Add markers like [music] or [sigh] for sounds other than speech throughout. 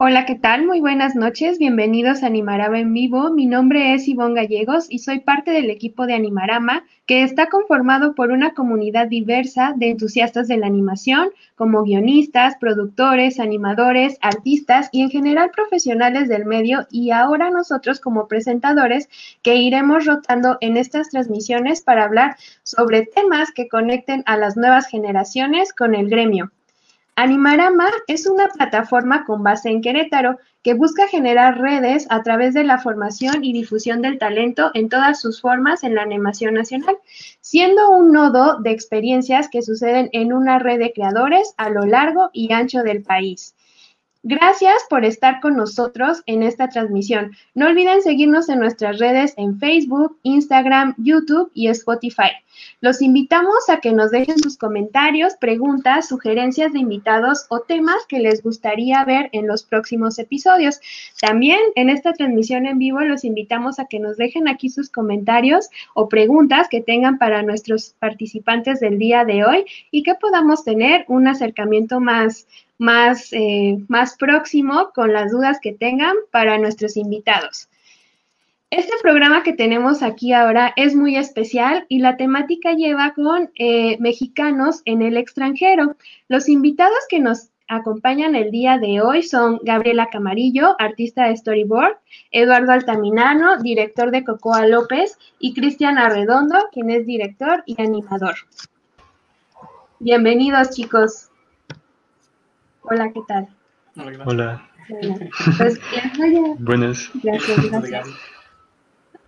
Hola, ¿qué tal? Muy buenas noches. Bienvenidos a Animarama en vivo. Mi nombre es Ivonne Gallegos y soy parte del equipo de Animarama, que está conformado por una comunidad diversa de entusiastas de la animación, como guionistas, productores, animadores, artistas y en general profesionales del medio y ahora nosotros como presentadores que iremos rotando en estas transmisiones para hablar sobre temas que conecten a las nuevas generaciones con el gremio. Animarama es una plataforma con base en Querétaro que busca generar redes a través de la formación y difusión del talento en todas sus formas en la animación nacional, siendo un nodo de experiencias que suceden en una red de creadores a lo largo y ancho del país. Gracias por estar con nosotros en esta transmisión. No olviden seguirnos en nuestras redes en Facebook, Instagram, YouTube y Spotify. Los invitamos a que nos dejen sus comentarios, preguntas, sugerencias de invitados o temas que les gustaría ver en los próximos episodios. También en esta transmisión en vivo los invitamos a que nos dejen aquí sus comentarios o preguntas que tengan para nuestros participantes del día de hoy y que podamos tener un acercamiento más más, eh, más próximo con las dudas que tengan para nuestros invitados. Este programa que tenemos aquí ahora es muy especial y la temática lleva con eh, mexicanos en el extranjero. Los invitados que nos acompañan el día de hoy son Gabriela Camarillo, artista de storyboard, Eduardo Altaminano, director de Cocoa López, y Cristian Arredondo, quien es director y animador. Bienvenidos, chicos. Hola, ¿qué tal? Hola. Pues Buenas. Gracias, [laughs] gracias.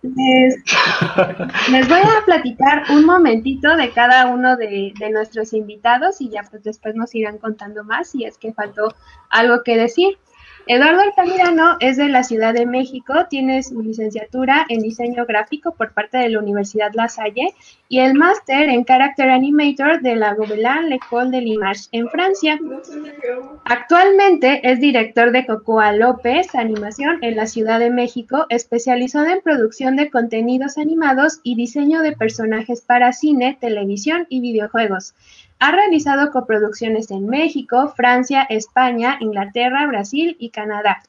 Les, voy a platicar un momentito de cada uno de, de, nuestros invitados y ya pues después nos irán contando más si es que faltó algo que decir. Eduardo Altamirano es de la Ciudad de México, tiene su licenciatura en diseño gráfico por parte de la Universidad La Salle y el máster en Character Animator de la Gobelin L'École de l'Image en Francia. Actualmente es director de Cocoa López Animación en la Ciudad de México, especializado en producción de contenidos animados y diseño de personajes para cine, televisión y videojuegos. Ha realizado coproducciones en México, Francia, España, Inglaterra, Brasil y Canadá.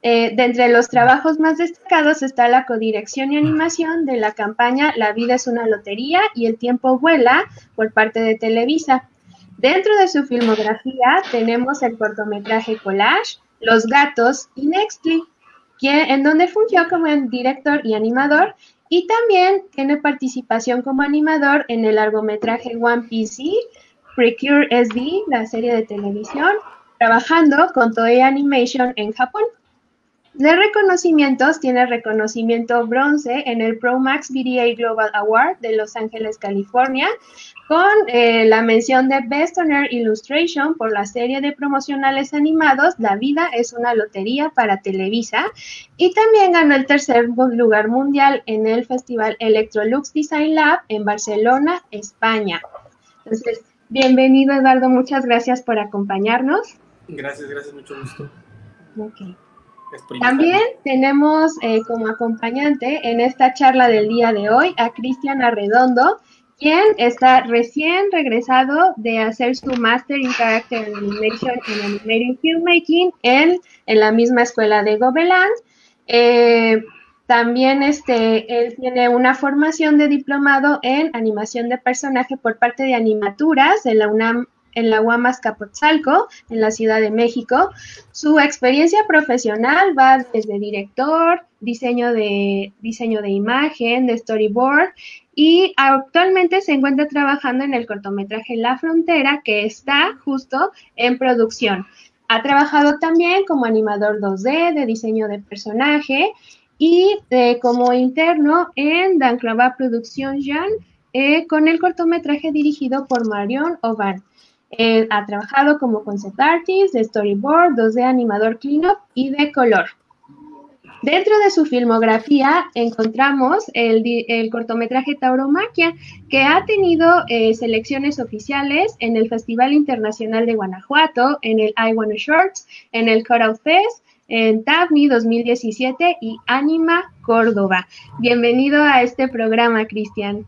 Eh, de entre los trabajos más destacados está la codirección y animación de la campaña La vida es una lotería y El tiempo vuela por parte de Televisa. Dentro de su filmografía tenemos el cortometraje Collage, Los gatos y Nextly, en donde fungió como director y animador y también tiene participación como animador en el largometraje One Piece, Precure SD, la serie de televisión, trabajando con Toei Animation en Japón. De reconocimientos, tiene reconocimiento bronce en el ProMax VDA Global Award de Los Ángeles, California, con eh, la mención de Best Honor Illustration por la serie de promocionales animados La vida es una lotería para Televisa y también ganó el tercer lugar mundial en el Festival Electrolux Design Lab en Barcelona, España. Entonces, bienvenido Eduardo, muchas gracias por acompañarnos. Gracias, gracias, mucho gusto. También tenemos eh, como acompañante en esta charla del día de hoy a Cristian Arredondo, quien está recién regresado de hacer su Master in Character Animation and Animating Filmmaking en, en la misma escuela de Gobelin. Eh, también este, él tiene una formación de diplomado en animación de personaje por parte de Animaturas la UNAM en la UAMAS Capotzalco, en la Ciudad de México. Su experiencia profesional va desde director, diseño de, diseño de imagen, de storyboard y actualmente se encuentra trabajando en el cortometraje La Frontera que está justo en producción. Ha trabajado también como animador 2D de diseño de personaje y como interno en Danclava Producción Jean eh, con el cortometraje dirigido por Marion Oban. ha trabajado como concept artist, de storyboard, 2D animador cleanup y de color. Dentro de su filmografía encontramos el, cortometraje Tauromaquia, que ha tenido eh, selecciones oficiales en el Festival Internacional de Guanajuato, en el I Wanna Shorts, en el Cutout Fest, en TAVNI 2017 y Anima Córdoba. Bienvenido a este programa, Cristian.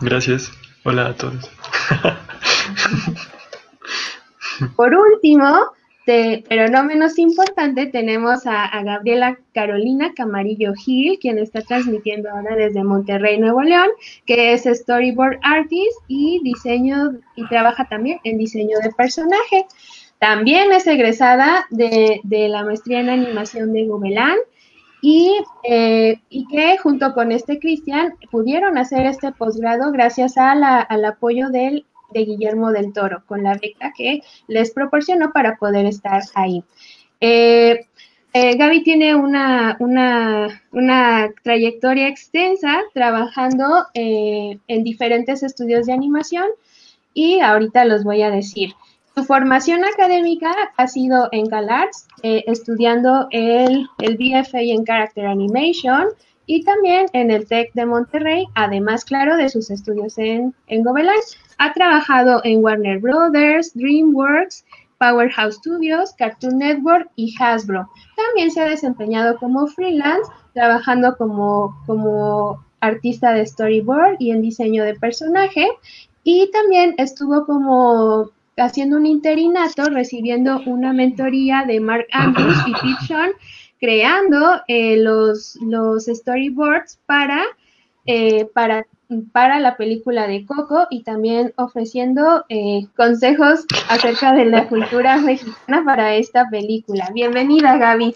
Gracias. Hola a todos. [laughs] Por último, pero no menos importante, tenemos a, Gabriela Carolina Camarillo Gil, quien está transmitiendo ahora desde Monterrey, Nuevo León, que es storyboard artist y diseño y trabaja también en diseño de personaje. También es egresada de, la maestría en animación de Gobelán y, eh, y que junto con este Cristian pudieron hacer este posgrado gracias al apoyo de Guillermo del Toro, con la beca que les proporcionó para poder estar ahí. Eh, eh, Gaby tiene una, trayectoria extensa trabajando en diferentes estudios de animación y ahorita los voy a decir. Su formación académica ha sido en CalArts, estudiando el, el BFA en Character Animation, y también en el TEC de Monterrey, además, claro, de sus estudios en, en. Ha trabajado en Warner Brothers, DreamWorks, Powerhouse Studios, Cartoon Network y Hasbro. También se ha desempeñado como freelance, trabajando como, como artista de storyboard y en diseño de personaje. Y también estuvo como haciendo un interinato, recibiendo una mentoría de Mark Andrews y Pete creando eh, los, los storyboards para, eh, para, para la película de Coco y también ofreciendo eh, consejos acerca de la cultura mexicana para esta película. Bienvenida, Gaby.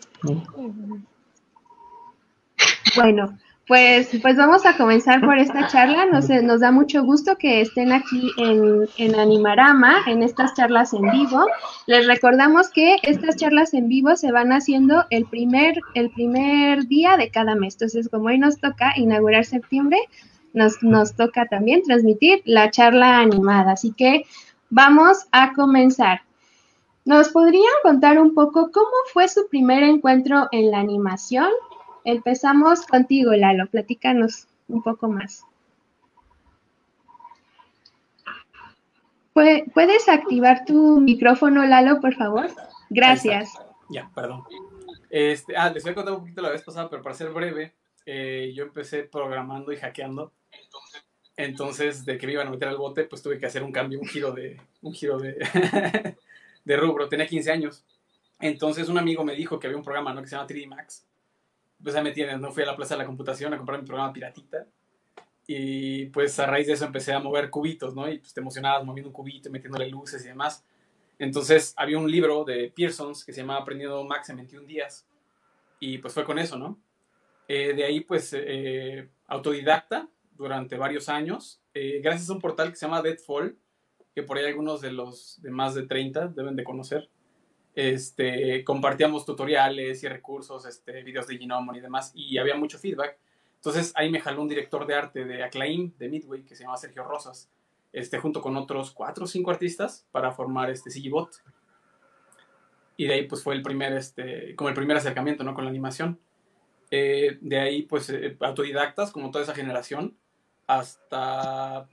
Bueno, pues, pues vamos a comenzar por esta charla. Nos, nos da mucho gusto que estén aquí en, en, Animarama, en estas charlas en vivo. Les recordamos que estas charlas en vivo se van haciendo el primer, el primer día de cada mes. Entonces, como hoy nos toca inaugurar septiembre, nos, nos toca también transmitir la charla animada. Así que vamos a comenzar. ¿Nos podrían contar un poco cómo fue su primer encuentro en la animación? Empezamos contigo, Lalo. Platícanos un poco más. ¿Puedes activar tu micrófono, Lalo, por favor? Gracias. Ya, perdón. Este, ah, les voy a contar un poquito la vez pasada, pero para ser breve, eh, yo empecé programando y hackeando. Entonces, de que me iban a meter al bote, pues tuve que hacer un cambio, un giro de, un giro de, [laughs] de rubro. Tenía 15 años. Entonces, un amigo me dijo que había un programa ¿no? que se llama 3D Max, pues ahí me tienes, ¿no? Fui a la Plaza de la Computación a comprar mi programa piratita. Y pues a raíz de eso empecé a mover cubitos, ¿no? Y pues te emocionabas moviendo un cubito metiéndole luces y demás. Entonces había un libro de Pearsons que se llamaba Aprendiendo Max en 21 días. Y pues fue con eso, ¿no? Eh, de ahí pues eh, autodidacta durante varios años. Eh, gracias a un portal que se llama Deadfall, que por ahí algunos de los de más de 30 deben de conocer este, compartíamos tutoriales y recursos, este, videos de Ginomon y demás, y había mucho feedback. Entonces ahí me jaló un director de arte de Acclaim, de Midway, que se llama Sergio Rosas, este, junto con otros cuatro o cinco artistas para formar este CGBot. Y de ahí pues fue el primer, este, como el primer acercamiento, ¿no? Con la animación. Eh, de ahí pues eh, autodidactas, como toda esa generación, hasta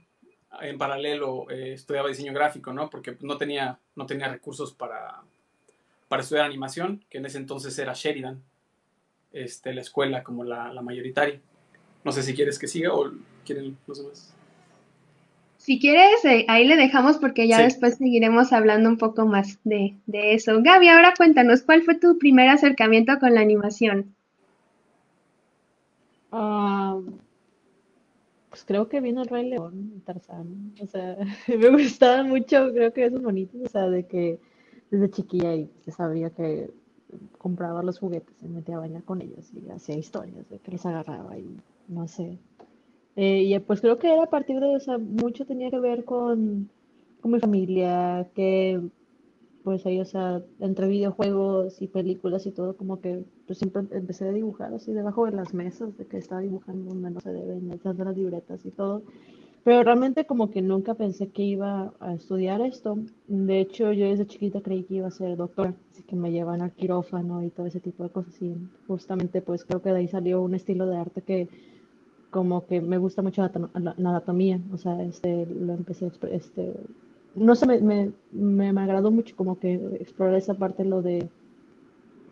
en paralelo eh, estudiaba diseño gráfico, ¿no? Porque no tenía, no tenía recursos para, para estudiar animación, que en ese entonces era Sheridan, este, la escuela como la, mayoritaria. No sé si quieres que siga o quieren los demás. Si quieres, eh, ahí le dejamos porque ya después seguiremos hablando un poco más de, eso. Gaby, ahora cuéntanos, ¿cuál fue tu primer acercamiento con la animación? Ah, pues creo que vino el Rey León, Tarzán. O sea, [laughs] me gustaba mucho, creo que esos bonitos, o sea, de que desde chiquilla y sabía que compraba los juguetes, se metía a bañar con ellos y hacía historias de que los agarraba y no sé. Eh, y pues creo que era a partir de, o sea, mucho tenía que ver con, con mi familia, que pues ahí, o sea, entre videojuegos y películas y todo, como que pues siempre empecé a dibujar así debajo de las mesas, de que estaba dibujando donde no se deben, echando las libretas y todo. Pero realmente como que nunca pensé que iba a estudiar esto. De hecho, yo desde chiquita creí que iba a ser doctora, así que me llevan al quirófano y todo ese tipo de cosas. Y justamente pues creo que de ahí salió un estilo de arte que como que me gusta mucho la, anatomía. O sea, este, lo empecé, este, no sé, me, me, me, agradó mucho como que explorar esa parte, lo de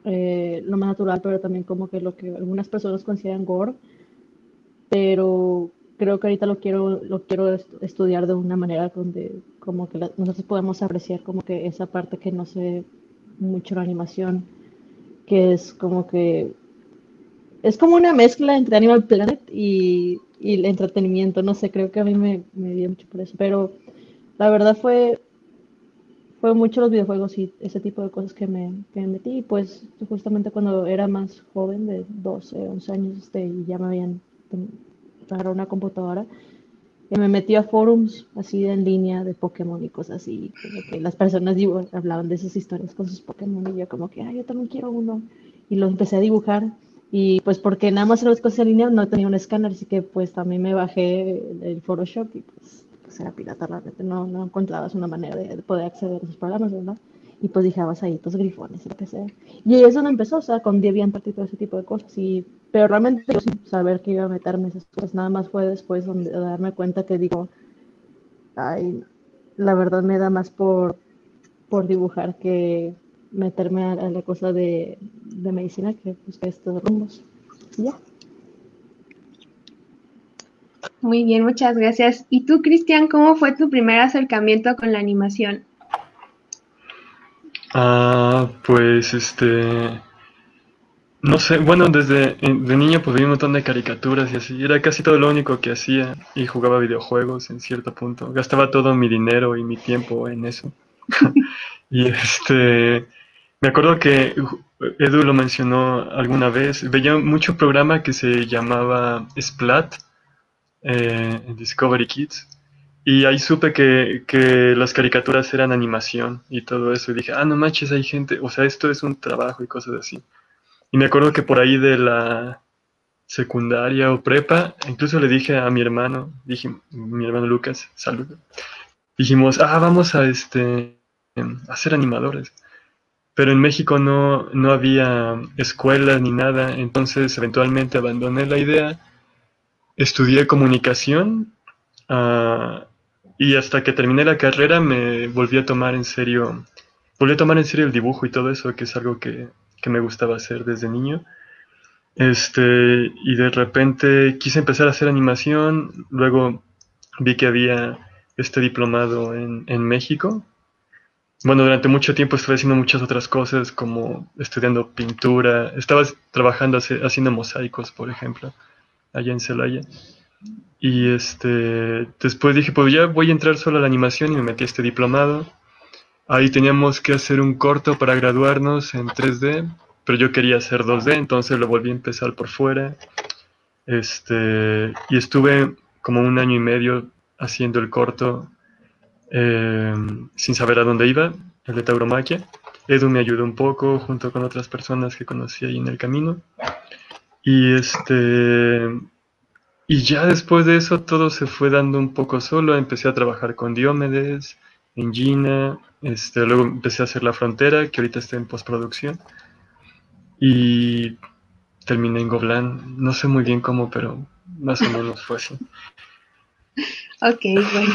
eh, lo más natural, pero también como que lo que algunas personas consideran gore. Pero creo que ahorita lo quiero, lo quiero estudiar de una manera donde como que nosotros podemos apreciar como que esa parte que no se mucho la animación, que es como que es como una mezcla entre Animal Planet y, el entretenimiento, no sé, creo que a mí me, me dio mucho por eso, pero la verdad fue fue mucho los videojuegos y ese tipo de cosas que me, que me metí. pues justamente cuando era más joven, de 12, 11 años, este, y ya me habían agarrado una computadora, y me metí a forums así en línea de Pokémon y cosas así, como que las personas hablaban de esas historias con sus Pokémon y yo como que, ay, yo también quiero uno. Y lo empecé a dibujar y pues porque nada más era las cosas en línea no tenía un escáner, así que pues también me bajé el Photoshop y pues era pirata, realmente no, no encontrabas una manera de, poder acceder a esos programas, ¿verdad? Y pues dejabas ahí tus grifones lo que sea. Y ahí es donde empezó, o sea, con DeviantArt y todo ese tipo de cosas. Y, pero realmente yo sin saber que iba a meterme esas cosas, nada más fue después donde, de darme cuenta que digo, ay, la verdad me da más por, por dibujar que meterme a, la cosa de, de medicina que pues estos rumbos. Y ya. Muy bien, muchas gracias. ¿Y tú, Cristian, cómo fue tu primer acercamiento con la animación? Ah, pues este, no sé, bueno, desde de niño pues vi un montón de caricaturas y así, era casi todo lo único que hacía y jugaba videojuegos en cierto punto, gastaba todo mi dinero y mi tiempo en eso. [laughs] y este, me acuerdo que Edu lo mencionó alguna vez, veía mucho programa que se llamaba Splat, eh, Discovery Kids. Y ahí supe que, que, las caricaturas eran animación y todo eso. Y dije, ah, no manches, hay gente, o sea, esto es un trabajo y cosas así. Y me acuerdo que por ahí de la secundaria o prepa, incluso le dije a mi hermano, dije, mi hermano Lucas, salud. Dijimos, ah, vamos a este a ser animadores. Pero en México no, no había escuelas ni nada, entonces eventualmente abandoné la idea estudié comunicación ah, y hasta que terminé la carrera me volví a tomar en serio, volví a tomar en serio el dibujo y todo eso, que es algo que, me gustaba hacer desde niño. Este, y de repente quise empezar a hacer animación, luego vi que había este diplomado en, en México. Bueno, durante mucho tiempo estuve haciendo muchas otras cosas, como estudiando pintura, estaba trabajando haciendo mosaicos, por ejemplo allá en Celaya. Y este, después dije, pues ya voy a entrar solo a la animación y me metí este diplomado. Ahí teníamos que hacer un corto para graduarnos en 3D, pero yo quería hacer 2D, entonces lo volví a empezar por fuera. Este, y estuve como un año y medio haciendo el corto eh, sin saber a dónde iba, el de tauromaquia. Edu me ayudó un poco junto con otras personas que conocí ahí en el camino. Y este. Y ya después de eso todo se fue dando un poco solo. Empecé a trabajar con Diomedes, en Gina, este, luego empecé a hacer La Frontera, que ahorita está en postproducción. Y terminé en Goblan. No sé muy bien cómo, pero más o menos fue así. [laughs] Ok, bueno.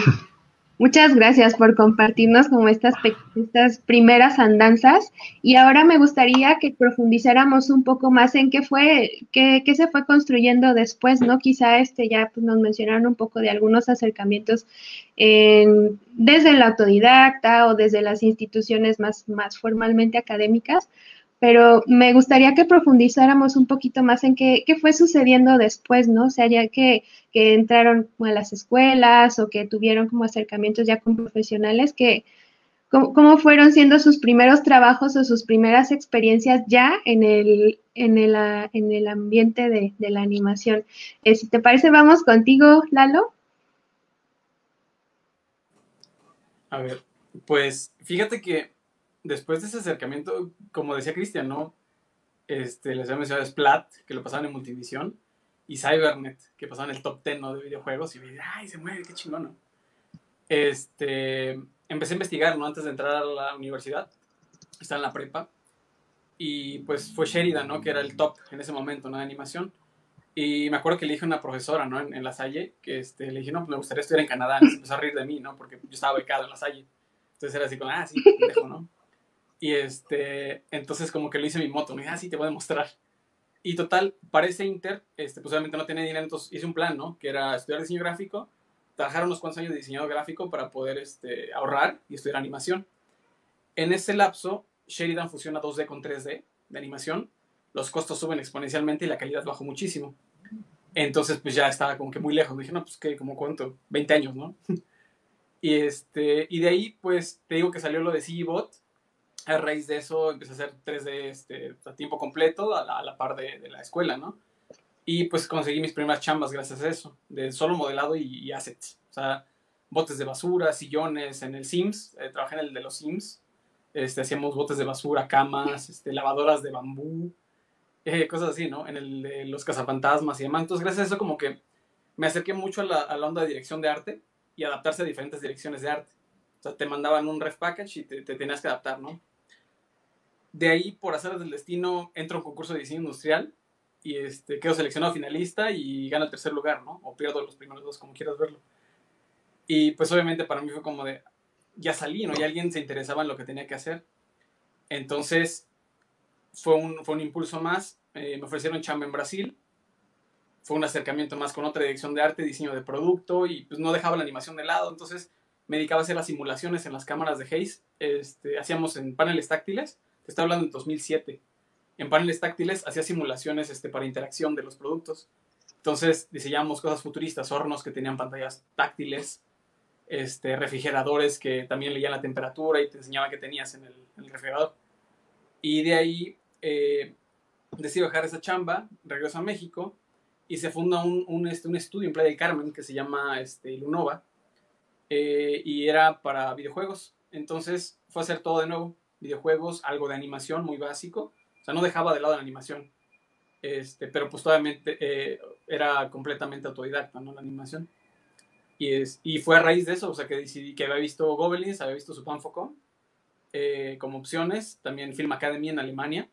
Muchas gracias por compartirnos como estas, estas primeras andanzas y ahora me gustaría que profundizáramos un poco más en qué fue, qué, se fue construyendo después, ¿no? Quizá este ya pues, nos mencionaron un poco de algunos acercamientos desde el autodidacta o desde las instituciones más, más formalmente académicas, pero me gustaría que profundizáramos un poquito más en qué, qué fue sucediendo después, ¿no? O sea, ya que, que, entraron a las escuelas o que tuvieron como acercamientos ya con profesionales, que, ¿cómo, fueron siendo sus primeros trabajos o sus primeras experiencias ya en el, en el, en el ambiente de, de la animación? Eh, si te parece, vamos contigo, Lalo. A ver, pues fíjate que después de ese acercamiento, como decía Cristian, ¿no? Este, les había mencionado Splat, que lo pasaban en Multivisión, y Cybernet, que pasaban el top 10 de videojuegos, y me ay, se mueve, qué chingón, ¿no? Este, empecé a investigar, ¿no? Antes de entrar a la universidad, estaba en la prepa, y pues fue Sheridan, ¿no? Que era el top en ese momento, ¿no? De animación. Y me acuerdo que le dije a una profesora, ¿no? En, la Salle, que este, le dije, no, pues me gustaría estudiar en Canadá. Y se empezó a reír de mí, ¿no? Porque yo estaba becado en la Salle. Entonces era así como, ah, sí, dejo, ¿no? Y este, entonces como que lo hice mi moto, me dije, ah, sí, te voy a demostrar. Y total, para ese Inter, este, pues obviamente no tenía dinero, entonces hice un plan, ¿no? Que era estudiar diseño gráfico, trabajar unos cuantos años de diseño gráfico para poder este, ahorrar y estudiar animación. En ese lapso, Sheridan fusiona 2D con 3D de animación, los costos suben exponencialmente y la calidad bajó muchísimo. Entonces, pues ya estaba como que muy lejos. Dije, no, pues que, como cuánto, 20 años, ¿no? [laughs] y, este, y de ahí, pues, te digo que salió lo de CGBot. A raíz de eso empecé a hacer 3D este, a tiempo completo, a la, par de, de, la escuela, ¿no? Y pues conseguí mis primeras chambas gracias a eso, de solo modelado y, assets. O sea, botes de basura, sillones, en el Sims, eh, trabajé en el de los Sims. Este, hacíamos botes de basura, camas, [laughs] este, lavadoras de bambú, eh, cosas así, ¿no? En el de los cazafantasmas y demás. Entonces, gracias a eso, como que me acerqué mucho a la, a la onda de dirección de arte y adaptarse a diferentes direcciones de arte. O sea, te mandaban un ref package y te, te tenías que adaptar, ¿no? De ahí, por hacer del destino, entro a un concurso de diseño industrial y este, quedo seleccionado finalista y gano el tercer lugar, ¿no? O pierdo los primeros dos, como quieras verlo. Y pues obviamente para mí fue como de, ya salí, ¿no? Y alguien se interesaba en lo que tenía que hacer. Entonces, fue un, fue un impulso más. Eh, me ofrecieron chamba en Brasil. Fue un acercamiento más con otra dirección de arte, diseño de producto y pues no dejaba la animación de lado. Entonces me dedicaba a hacer las simulaciones en las cámaras de Hayes. Este, hacíamos en paneles táctiles. Te estoy hablando en 2007. En paneles táctiles hacía simulaciones este, para interacción de los productos. Entonces diseñábamos cosas futuristas, hornos que tenían pantallas táctiles, este, refrigeradores que también leían la temperatura y te enseñaban qué tenías en el, refrigerador. Y de ahí eh, decido dejar esa chamba, regreso a México y se funda un, un, este, un estudio en Playa del Carmen que se llama este, Lunova eh, y era para videojuegos. Entonces fue a hacer todo de nuevo, videojuegos, algo de animación muy básico, o sea, no dejaba de lado la animación, este, pero pues todavía eh, era completamente autodidacta, ¿no? La animación. Y, es, y fue a raíz de eso, o sea, que decidí que había visto Goblins, había visto Supan Focom eh, como opciones, también Film Academy en Alemania,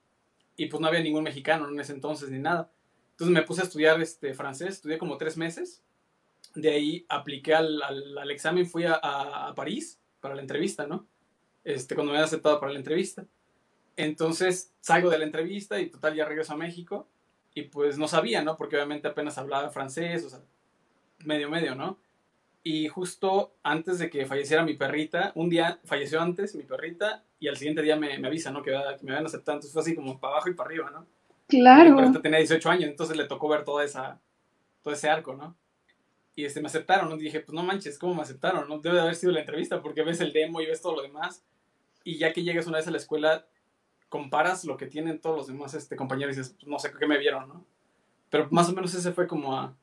y pues no había ningún mexicano en ese entonces ni nada. Entonces me puse a estudiar este, francés, estudié como tres meses, de ahí apliqué al, al, examen, fui a, a, París para la entrevista, ¿no? Este, cuando me había aceptado para la entrevista. Entonces salgo de la entrevista y total ya regreso a México y pues no sabía, ¿no? Porque obviamente apenas hablaba francés, o sea, medio medio, ¿no? Y justo antes de que falleciera mi perrita, un día falleció antes mi perrita y al siguiente día me, me avisa, ¿no? Que, me habían aceptado. Entonces fue así como para abajo y para arriba, ¿no? Claro. Mi perrita tenía 18 años, entonces le tocó ver toda esa, todo ese arco, ¿no? Y este, me aceptaron, ¿no? Y dije, pues no manches, ¿cómo me aceptaron? ¿no? Debe de haber sido la entrevista porque ves el demo y ves todo lo demás. Y ya que llegas una vez a la escuela, comparas lo que tienen todos los demás este, compañeros y dices, pues no sé qué me vieron, ¿no? Pero más o menos ese fue como a,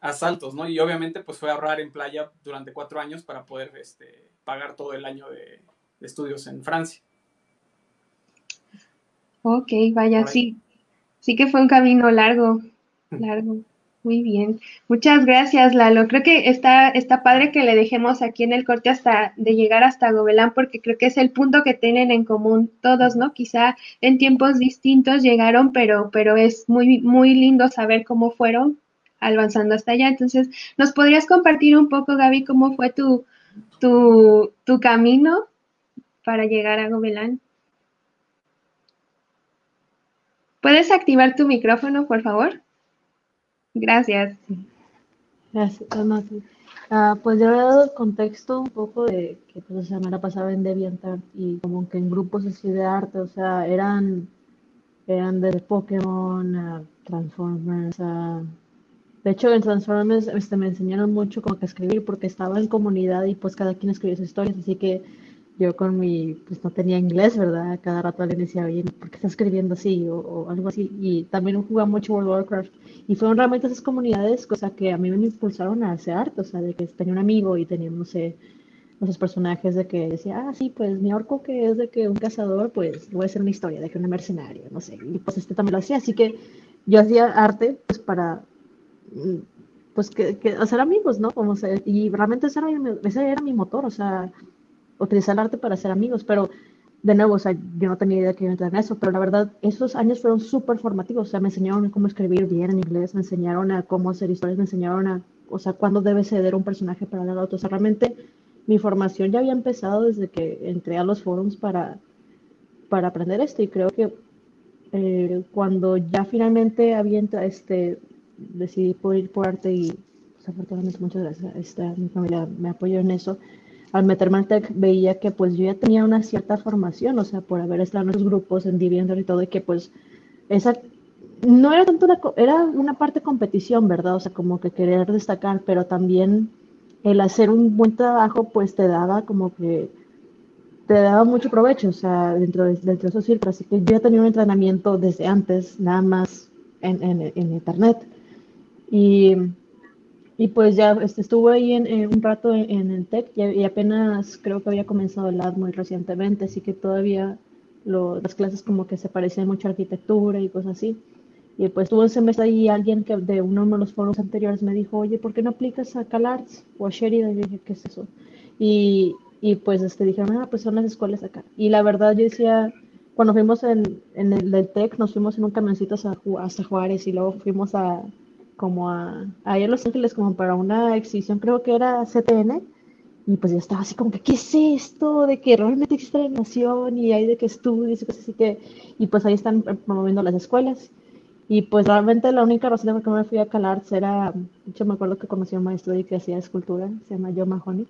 asaltos, ¿no? Y obviamente pues fue ahorrar en playa durante cuatro años para poder este, pagar todo el año de, estudios en Francia. Ok, vaya, sí. Sí que fue un camino largo, [laughs] largo. Muy bien. Muchas gracias, Lalo. Creo que está, está padre que le dejemos aquí en el corte hasta de llegar hasta Gobelán, porque creo que es el punto que tienen en común todos, ¿no? Quizá en tiempos distintos llegaron, pero, pero es muy, muy lindo saber cómo fueron avanzando hasta allá. Entonces, ¿nos podrías compartir un poco, Gaby, cómo fue tu, tu, tu camino para llegar a Gobelán? ¿Puedes activar tu micrófono, por favor? Gracias. Gracias. Uh, pues yo he dado el contexto un poco de que pues, la semana pasaba en DeviantArt y como que en grupos así de arte, o sea, eran, eran de Pokémon, uh, Transformers, uh, de hecho, en Transformers este, me enseñaron mucho como que escribir porque estaba en comunidad y pues cada quien escribía sus historias, así que yo con mi, pues no tenía inglés, ¿verdad? Cada rato le decía, oye, ¿por qué estás escribiendo así? O, algo así. Y también jugaba mucho World of Warcraft. Y fueron realmente esas comunidades, cosa que a mí me impulsaron a hacer arte, o sea, de que tenía un amigo y teníamos, no sé, esos personajes de que decía, ah, sí, pues mi orco que es de que un cazador, pues voy a hacer una historia de que un mercenario, no sé. Y pues este también lo hacía, así que yo hacía arte, pues para pues que, hacer amigos, ¿no? Como y realmente ese era, era mi motor, o sea, utilizar el arte para hacer amigos, pero de nuevo, o sea, yo no tenía idea que iba a entrar en eso, pero la verdad, esos años fueron súper formativos, o sea, me enseñaron cómo escribir bien en inglés, me enseñaron a cómo hacer historias, me enseñaron a, o sea, cuándo debe ceder un personaje para dar otro, o sea, realmente mi formación ya había empezado desde que entré a los forums para, para aprender esto, y creo que eh, cuando ya finalmente había este, decidí por ir por arte y pues, afortunadamente muchas gracias. Esta, mi familia me apoyó en eso. Al meterme al TEC veía que pues yo ya tenía una cierta formación, o sea, por haber estado en esos grupos, en Diviender y todo, y que pues esa no era tanto una, era una parte competición, ¿verdad? O sea, como que querer destacar, pero también el hacer un buen trabajo pues te daba como que te daba mucho provecho, o sea, dentro de, dentro de esos. Así que yo ya tenía un entrenamiento desde antes, nada más en, en, en internet. Y y pues ya este, estuve ahí en, un rato en, el TEC y, apenas creo que había comenzado el LAD muy recientemente, así que todavía las clases como que se parecían mucho a arquitectura y cosas así. Y pues tuve un semestre ahí alguien que de uno de los foros anteriores me dijo, oye, ¿por qué no aplicas a CalArts o a Sheridan? Y yo dije, ¿qué es eso? Y, y pues este, dijeron, ah, pues son las escuelas acá. Y la verdad yo decía, cuando fuimos en, en el del TEC, nos fuimos en un camioncito hasta, hasta Juárez y luego fuimos a, como a, a, ir a Los Ángeles como para una exhibición, creo que era CTN, y pues ya estaba así como que, ¿qué es esto? De que realmente existe la y hay de que estudios y así que, y pues ahí están promoviendo las escuelas. Y pues realmente la única razón por la que me fui a CalArts era, yo me acuerdo que conocí a un maestro y que hacía escultura, se llama Joe Mahoney,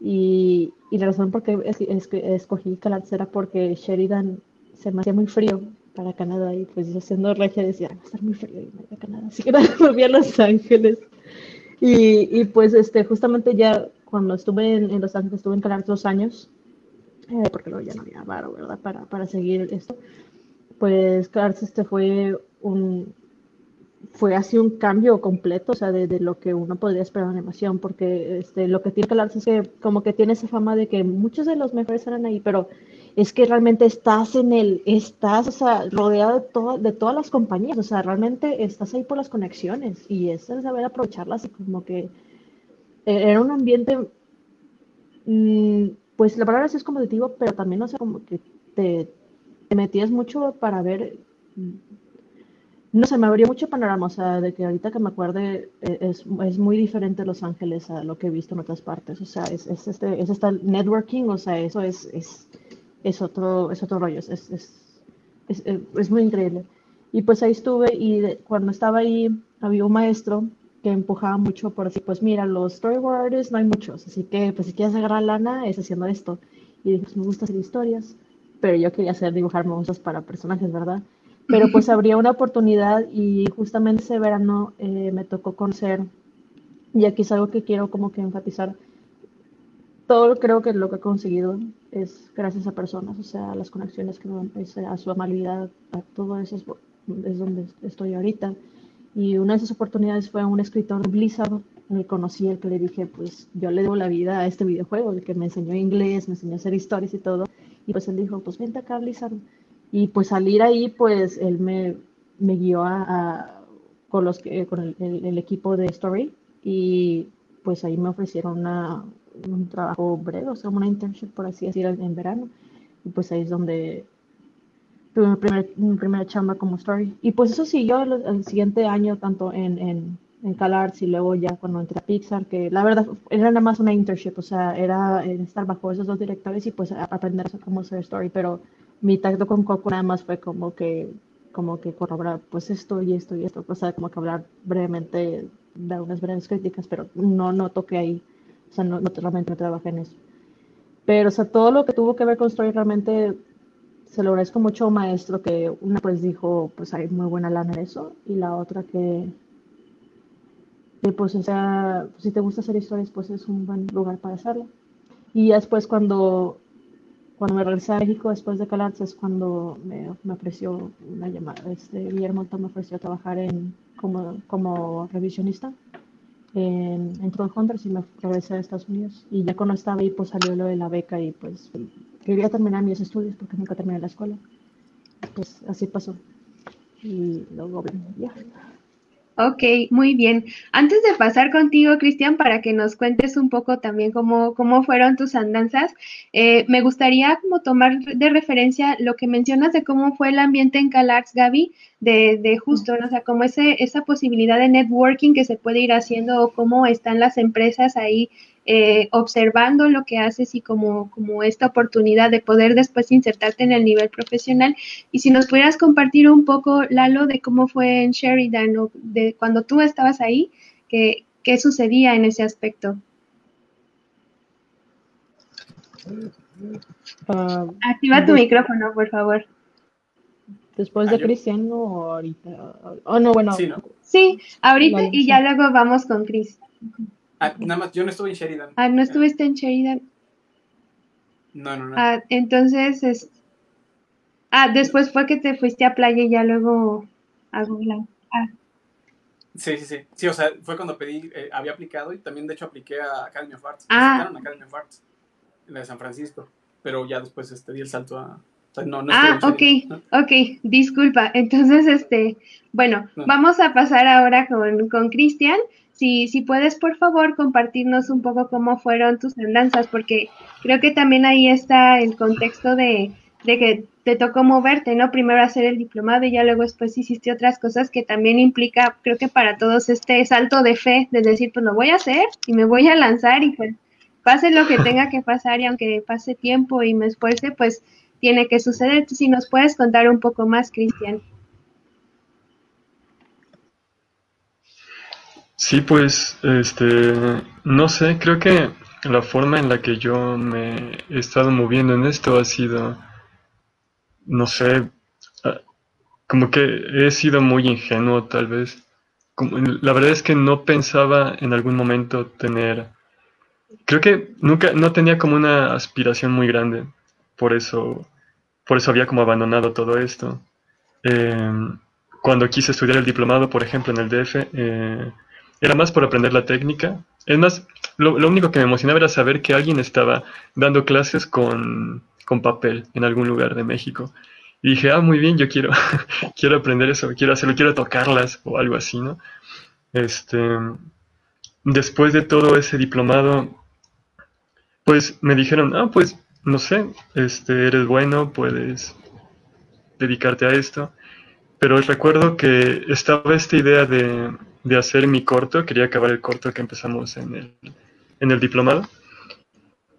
y, y la razón por qué es, es, escogí CalArts era porque Sheridan se me hacía muy frío para Canadá y pues yo siendo regia decía, va a estar muy frío y a Canadá, así que [laughs] me volví a Los Ángeles. Y, y, pues este, justamente ya cuando estuve en, Los Ángeles, estuve en Canadá dos años, eh, porque luego ya no había varo, ¿verdad? Para, para seguir esto. Pues claro, este fue un, fue así un cambio completo, o sea, de, de, lo que uno podría esperar en animación, porque este, lo que tiene Calarse es que como que tiene esa fama de que muchos de los mejores eran ahí, pero es que realmente estás en el, estás, o sea, rodeado de, de todas las compañías, o sea, realmente estás ahí por las conexiones y es el saber aprovecharlas y como que e, era un ambiente, mm, pues la palabra es competitivo, pero también, o sea, como que te, metías mucho para ver, no sé, me abrió mucho panorama, o sea, de que ahorita que me acuerde e, es, es muy diferente Los Ángeles a lo que he visto en otras partes, o sea, es, es este, es este networking, o sea, eso es, es es otro, es otro rollo, es, es, muy increíble. Y pues ahí estuve y cuando estaba ahí había un maestro que empujaba mucho por decir, pues mira, los storyboards no hay muchos, así que pues si quieres agarrar lana es haciendo esto. Y dije, pues me gusta hacer historias, pero yo quería hacer dibujar monstruos para personajes, ¿verdad? Pero pues [laughs] habría una oportunidad y justamente ese verano eh, me tocó conocer, y aquí es algo que quiero como que enfatizar, todo creo que lo que he conseguido es gracias a personas, o sea, a las conexiones que me a su amabilidad, a todo eso es, donde estoy ahorita. Y una de esas oportunidades fue un escritor de Blizzard, me conocí, el que le dije, pues yo le debo la vida a este videojuego, el que me enseñó inglés, me enseñó a hacer historias y todo. Y pues él dijo, pues vente acá Blizzard. Y pues salir ahí, pues él me, me guió a, con, los con el, el equipo de Story y pues ahí me ofrecieron una, un trabajo breve, o sea, una internship, por así decir, en verano. Y pues ahí es donde tuve mi, primer, mi primera chamba como story. Y pues eso siguió el, el siguiente año, tanto en, en, en CalArts y luego ya cuando entré a Pixar, que la verdad era nada más una internship, o sea, era estar bajo esos dos directores y pues aprender cómo hacer story, pero mi tacto con Coco nada más fue como que como que corroborar pues esto y esto y esto, o sea, como que hablar brevemente, dar unas breves críticas, pero no, no toqué ahí o sea, no, realmente no trabajé en eso. Pero, o sea, todo lo que tuvo que ver con Story realmente se lo agradezco mucho a un maestro que una pues dijo, pues hay muy buena lana en eso, y la otra que, que pues, o sea, si te gusta hacer historias, pues es un buen lugar para hacerlo. Y después cuando, cuando me regresé a México, después de Calarza, es cuando me, ofreció una llamada, este, Guillermo me ofreció trabajar en, como, como revisionista en, en Hunters y me regresé a Estados Unidos. Y ya cuando estaba ahí, pues salió lo de la beca y pues quería terminar mis estudios porque nunca terminé la escuela. Pues así pasó. Y luego. Ok, muy bien. Antes de pasar contigo, Cristian, para que nos cuentes un poco también cómo, cómo fueron tus andanzas, eh, me gustaría como tomar de referencia lo que mencionas de cómo fue el ambiente en CalArts, Gaby, de, de justo, ¿no? o sea, como ese, esa posibilidad de networking que se puede ir haciendo o cómo están las empresas ahí eh, observando lo que haces y como, como esta oportunidad de poder después insertarte en el nivel profesional. Y si nos pudieras compartir un poco, Lalo, de cómo fue en Sheridan o de cuando tú estabas ahí, qué, qué sucedía en ese aspecto. Ah, Activa tu micrófono, por favor. después Ah, de Cristiano o ahorita. Oh, no, bueno. Sí, ¿no? Sí, ahorita Vale, y sí. ya luego vamos con Chris. Ah, nada más, yo no estuve en Sheridan. Ah, ¿no estuviste en Sheridan? No, no, no. Ah, entonces es... Ah, después fue que te fuiste a playa y ya luego a Google. Ah, Sí, sí, sí. Sí, o sea, fue cuando pedí, eh, había aplicado y también de hecho apliqué a Academy of Arts. Me Ah. a Academy of Arts, en la de San Francisco. Pero ya después este, di el salto a... no, no Ah, ok, ¿no? ok, disculpa. Entonces, este, bueno, No. vamos a pasar ahora con, con Cristian. Si, puedes, por favor, compartirnos un poco cómo fueron tus andanzas, porque creo que también ahí está el contexto de, de que te tocó moverte, ¿no? Primero hacer el diplomado y ya luego después hiciste otras cosas que también implica, creo que para todos este salto de fe, de decir, pues lo voy a hacer y me voy a lanzar y pues pase lo que tenga que pasar y aunque pase tiempo y me esfuerce, pues tiene que suceder. Si nos puedes contar un poco más, Cristian. Sí, pues, este, no sé, creo que la forma en la que yo me he estado moviendo en esto ha sido, no sé, ah, como que he sido muy ingenuo tal vez. Como- la verdad es que no pensaba en algún momento tener, creo que nunca, no tenía como una aspiración muy grande, por eso, por eso había como abandonado todo esto. Em, cuando quise estudiar el diplomado, por ejemplo, en el DF, eh, era más por aprender la técnica. Es más, lo, lo único que me emocionaba era saber que alguien estaba dando clases con, con papel en algún lugar de México. Y dije, ah, muy bien, yo quiero, [laughs] quiero aprender eso, quiero hacerlo, quiero tocarlas o algo así, ¿no? Este, después de todo ese diplomado, pues me dijeron, ah, pues, no sé, este, eres bueno, puedes dedicarte a esto. Pero recuerdo que estaba esta idea de, de hacer mi corto, quería acabar el corto que empezamos en el, en el diplomado,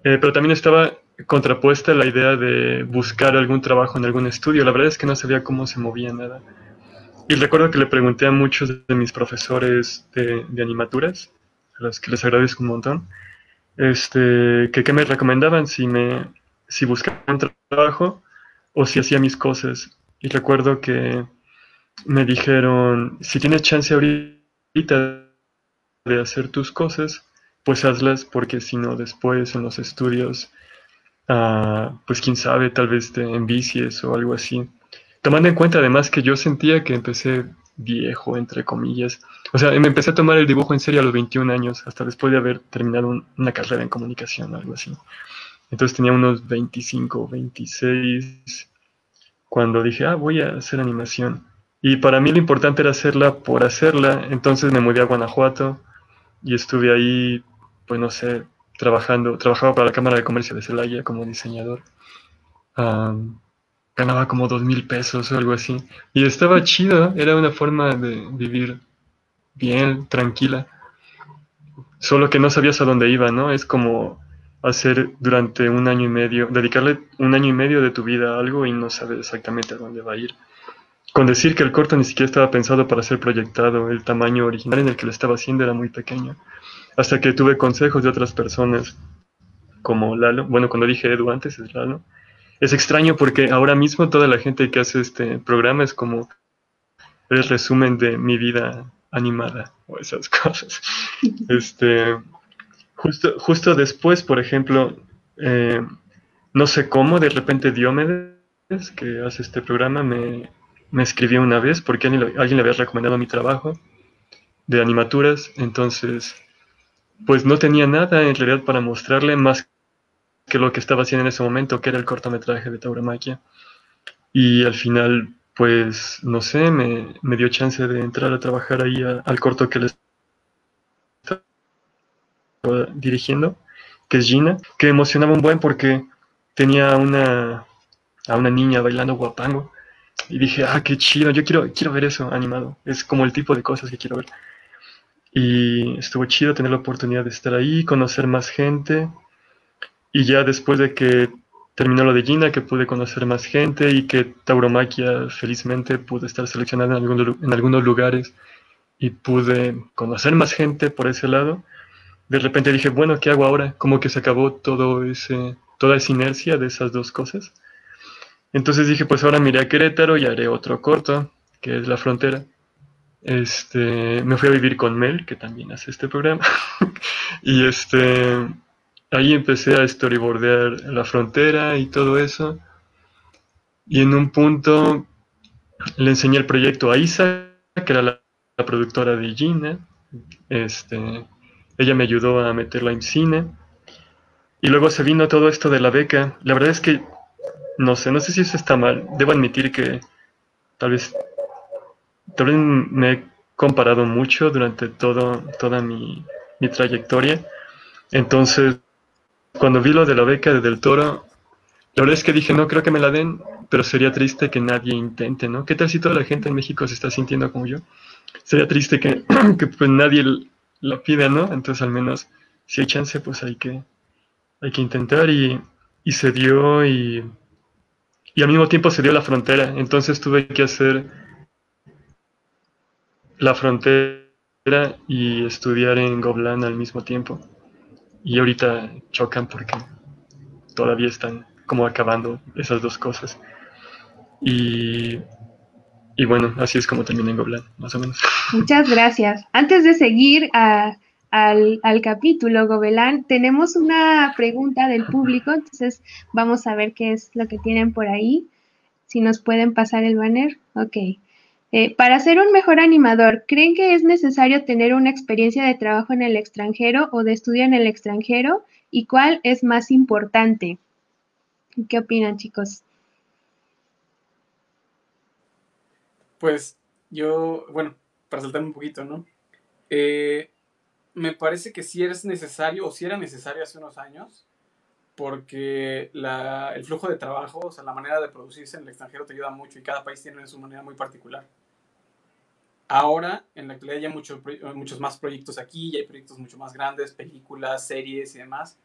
Eh, pero también estaba contrapuesta la idea de buscar algún trabajo en algún estudio. La verdad es que no sabía cómo se movía nada. Y recuerdo que le pregunté a muchos de mis profesores de, animaturas, a los que les agradezco un montón, este, que qué me recomendaban si, me, si buscaba un trabajo o si hacía mis cosas. Y recuerdo que me dijeron, si tienes chance ahorita de hacer tus cosas, pues hazlas porque si no después en los estudios, ah, pues quién sabe, tal vez te envicies o algo así. Tomando en cuenta además que yo sentía que empecé viejo, entre comillas. O sea, me empecé a tomar el dibujo en serio a los 21 años, hasta después de haber terminado un- una carrera en comunicación, algo así. Entonces tenía unos 25, 26, cuando dije, ah, voy a hacer animación. Y para mí lo importante era hacerla por hacerla, entonces me mudé a Guanajuato y estuve ahí, pues no sé, trabajando, trabajaba para la Cámara de Comercio de Celaya como diseñador. Am, ganaba como dos mil pesos o algo así. Y estaba chido, era una forma de vivir bien, tranquila. Solo que no sabías a dónde iba, ¿no? Es como hacer durante un año y medio, dedicarle un año y medio de tu vida a algo y no sabes exactamente a dónde va a ir. Con decir que el corto ni siquiera estaba pensado para ser proyectado, el tamaño original en el que lo estaba haciendo era muy pequeño. Hasta que tuve consejos de otras personas, como Lalo. Bueno, cuando dije Edu antes es Lalo. Es extraño porque ahora mismo toda la gente que hace este programa es como el resumen de mi vida animada o esas [laughs] cosas. Este, justo, justo después, por ejemplo, eh, no sé cómo, de repente Diomedes, que hace este programa, me, me escribió una vez porque alguien, le- le había recomendado mi trabajo de animaturas, entonces, pues no tenía nada en realidad para mostrarle más que lo que estaba haciendo en ese momento, que era el cortometraje de Tauromaquia. Y al final, pues, no sé, me, me dio chance de entrar a trabajar ahí al corto que les estaba dirigiendo, que es Gina, que emocionaba un buen porque tenía una, a una niña bailando guapango. Y dije, ah, qué chido, yo quiero, quiero ver eso animado. Es como el tipo de cosas que quiero ver. Y estuvo chido tener la oportunidad de estar ahí, conocer más gente. Y ya después de que terminó lo de Gina, que pude conocer más gente y que Tauromaquia felizmente pude estar seleccionada en, lu- en algunos lugares y pude conocer más gente por ese lado. De repente dije, bueno, ¿qué hago ahora? Como que se acabó todo ese toda esa inercia de esas dos cosas. Entonces dije, pues ahora miré a Querétaro y haré otro corto, que es La Frontera. Este, me fui a vivir con Mel, que también hace este programa. [laughs] y este, ahí empecé a storyboardear La Frontera y todo eso. Y en un punto le enseñé el proyecto a Isa, que era la, productora de Gina. Este, ella me ayudó a meterla en cine. Y luego se vino todo esto de la beca. La verdad es que no sé, no sé si eso está mal. Debo admitir que tal vez, tal me he comparado mucho durante todo, toda mi, mi trayectoria. Entonces, cuando vi lo de la beca de Del Toro, la verdad es que dije, no creo que me la den, pero sería triste que nadie intente, ¿no? ¿Qué tal si toda la gente en México se está sintiendo como yo? Sería triste que, [clears throat] que pues nadie lo pida, ¿no? Entonces al menos si hay chance, pues hay que, hay que intentar y, y se dio y y al mismo tiempo se dio la frontera. Entonces tuve que hacer la frontera y estudiar en Goblan al mismo tiempo. Y ahorita chocan porque todavía están como acabando esas dos cosas. Y, y bueno, así es como terminé en Goblan, más o menos. Muchas gracias. Antes de seguir a al, capítulo, Gobelán, tenemos una pregunta del público, entonces vamos a ver qué es lo que tienen por ahí. Si nos pueden pasar el banner. Ok. Eh, para ser un mejor animador, ¿creen que es necesario tener una experiencia de trabajo en el extranjero o de estudio en el extranjero? ¿Y cuál es más importante? ¿Qué opinan, chicos? Pues yo, bueno, para saltarme un poquito, ¿no? Eh, me parece que sí es necesario, o si era necesario hace unos años, porque el flujo de trabajo, o sea, la manera de producirse en el extranjero te ayuda mucho y cada país tiene su manera muy particular. Ahora, en la actualidad, ya hay muchos, muchos más proyectos aquí, ya hay proyectos mucho más grandes, películas, series y demás.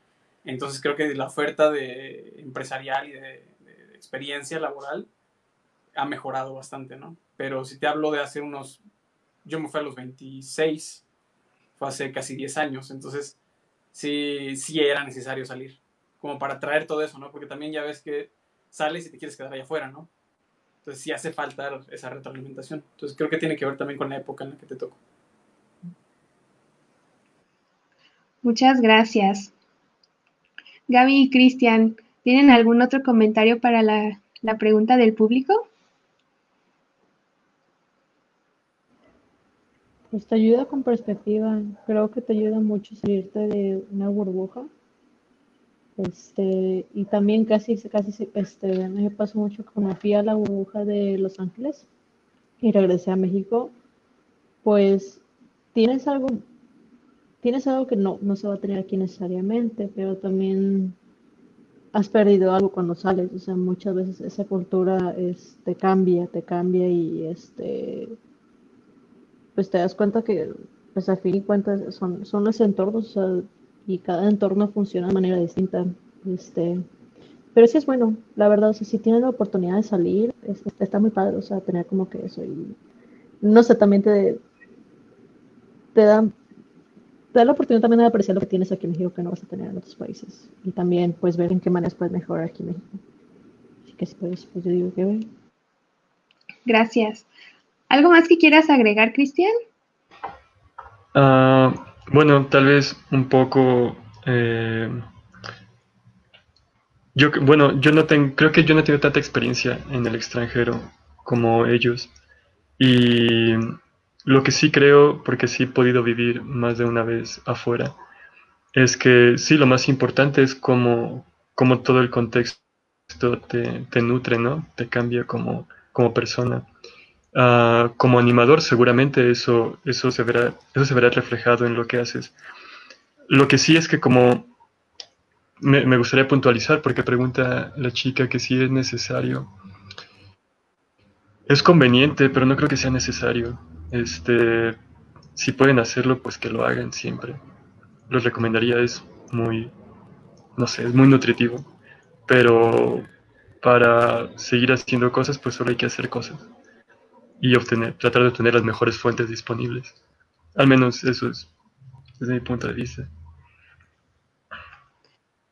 Entonces creo que la oferta de empresarial y de, de experiencia laboral ha mejorado bastante, ¿no? Pero si te hablo de hace unos, yo me fui a los 26, hace casi 10 años, entonces sí, sí era necesario salir, como para traer todo eso, ¿no? Porque también ya ves que sales y te quieres quedar allá afuera, ¿no? Entonces sí hace falta esa retroalimentación. Entonces creo que tiene que ver también con la época en la que te tocó. Muchas gracias. Gaby y Cristian, ¿tienen algún otro comentario para la, la pregunta del público? Pues te ayuda con perspectiva. Creo que te ayuda mucho salirte de una burbuja. Este, y también casi, casi, este, me pasó mucho cuando fui a la burbuja de Los Ángeles y regresé a México, pues tienes algo, tienes algo que no, no se va a tener aquí necesariamente, pero también has perdido algo cuando sales. O sea, muchas veces esa cultura es, te cambia, te cambia y este pues te das cuenta que, pues al fin y cuentas, son, son los entornos, y cada entorno funciona de manera distinta. Este, pero sí es bueno, la verdad, o sea, si tienes la oportunidad de salir, está muy padre, o sea, tener como que eso. Y no sé, también te, te da, te da la oportunidad también de apreciar lo que tienes aquí en México que no vas a tener en otros países. Y también, pues, ver en qué maneras puedes mejorar aquí en México. Así que, pues, pues yo digo que... Gracias. ¿Algo más que quieras agregar, Cristian? Ah, bueno, tal vez un poco. Eh, yo, bueno, yo no tengo, creo que yo no tengo tanta experiencia en el extranjero como ellos. Y lo que sí creo, porque sí he podido vivir más de una vez afuera, es que sí, lo más importante es cómo, todo el contexto te, te, nutre, ¿no? Te cambia como, como persona. Ah, como animador seguramente eso, eso, se verá, eso se verá reflejado en lo que haces. Lo que sí es que como me, gustaría puntualizar porque pregunta la chica que si es necesario. Es conveniente, pero no creo que sea necesario. Este, si pueden hacerlo, pues que lo hagan siempre. Los recomendaría, es muy, no sé, es muy nutritivo. Pero para seguir haciendo cosas, pues solo hay que hacer cosas y obtener, tratar de obtener las mejores fuentes disponibles. Al menos eso es desde mi punto de vista.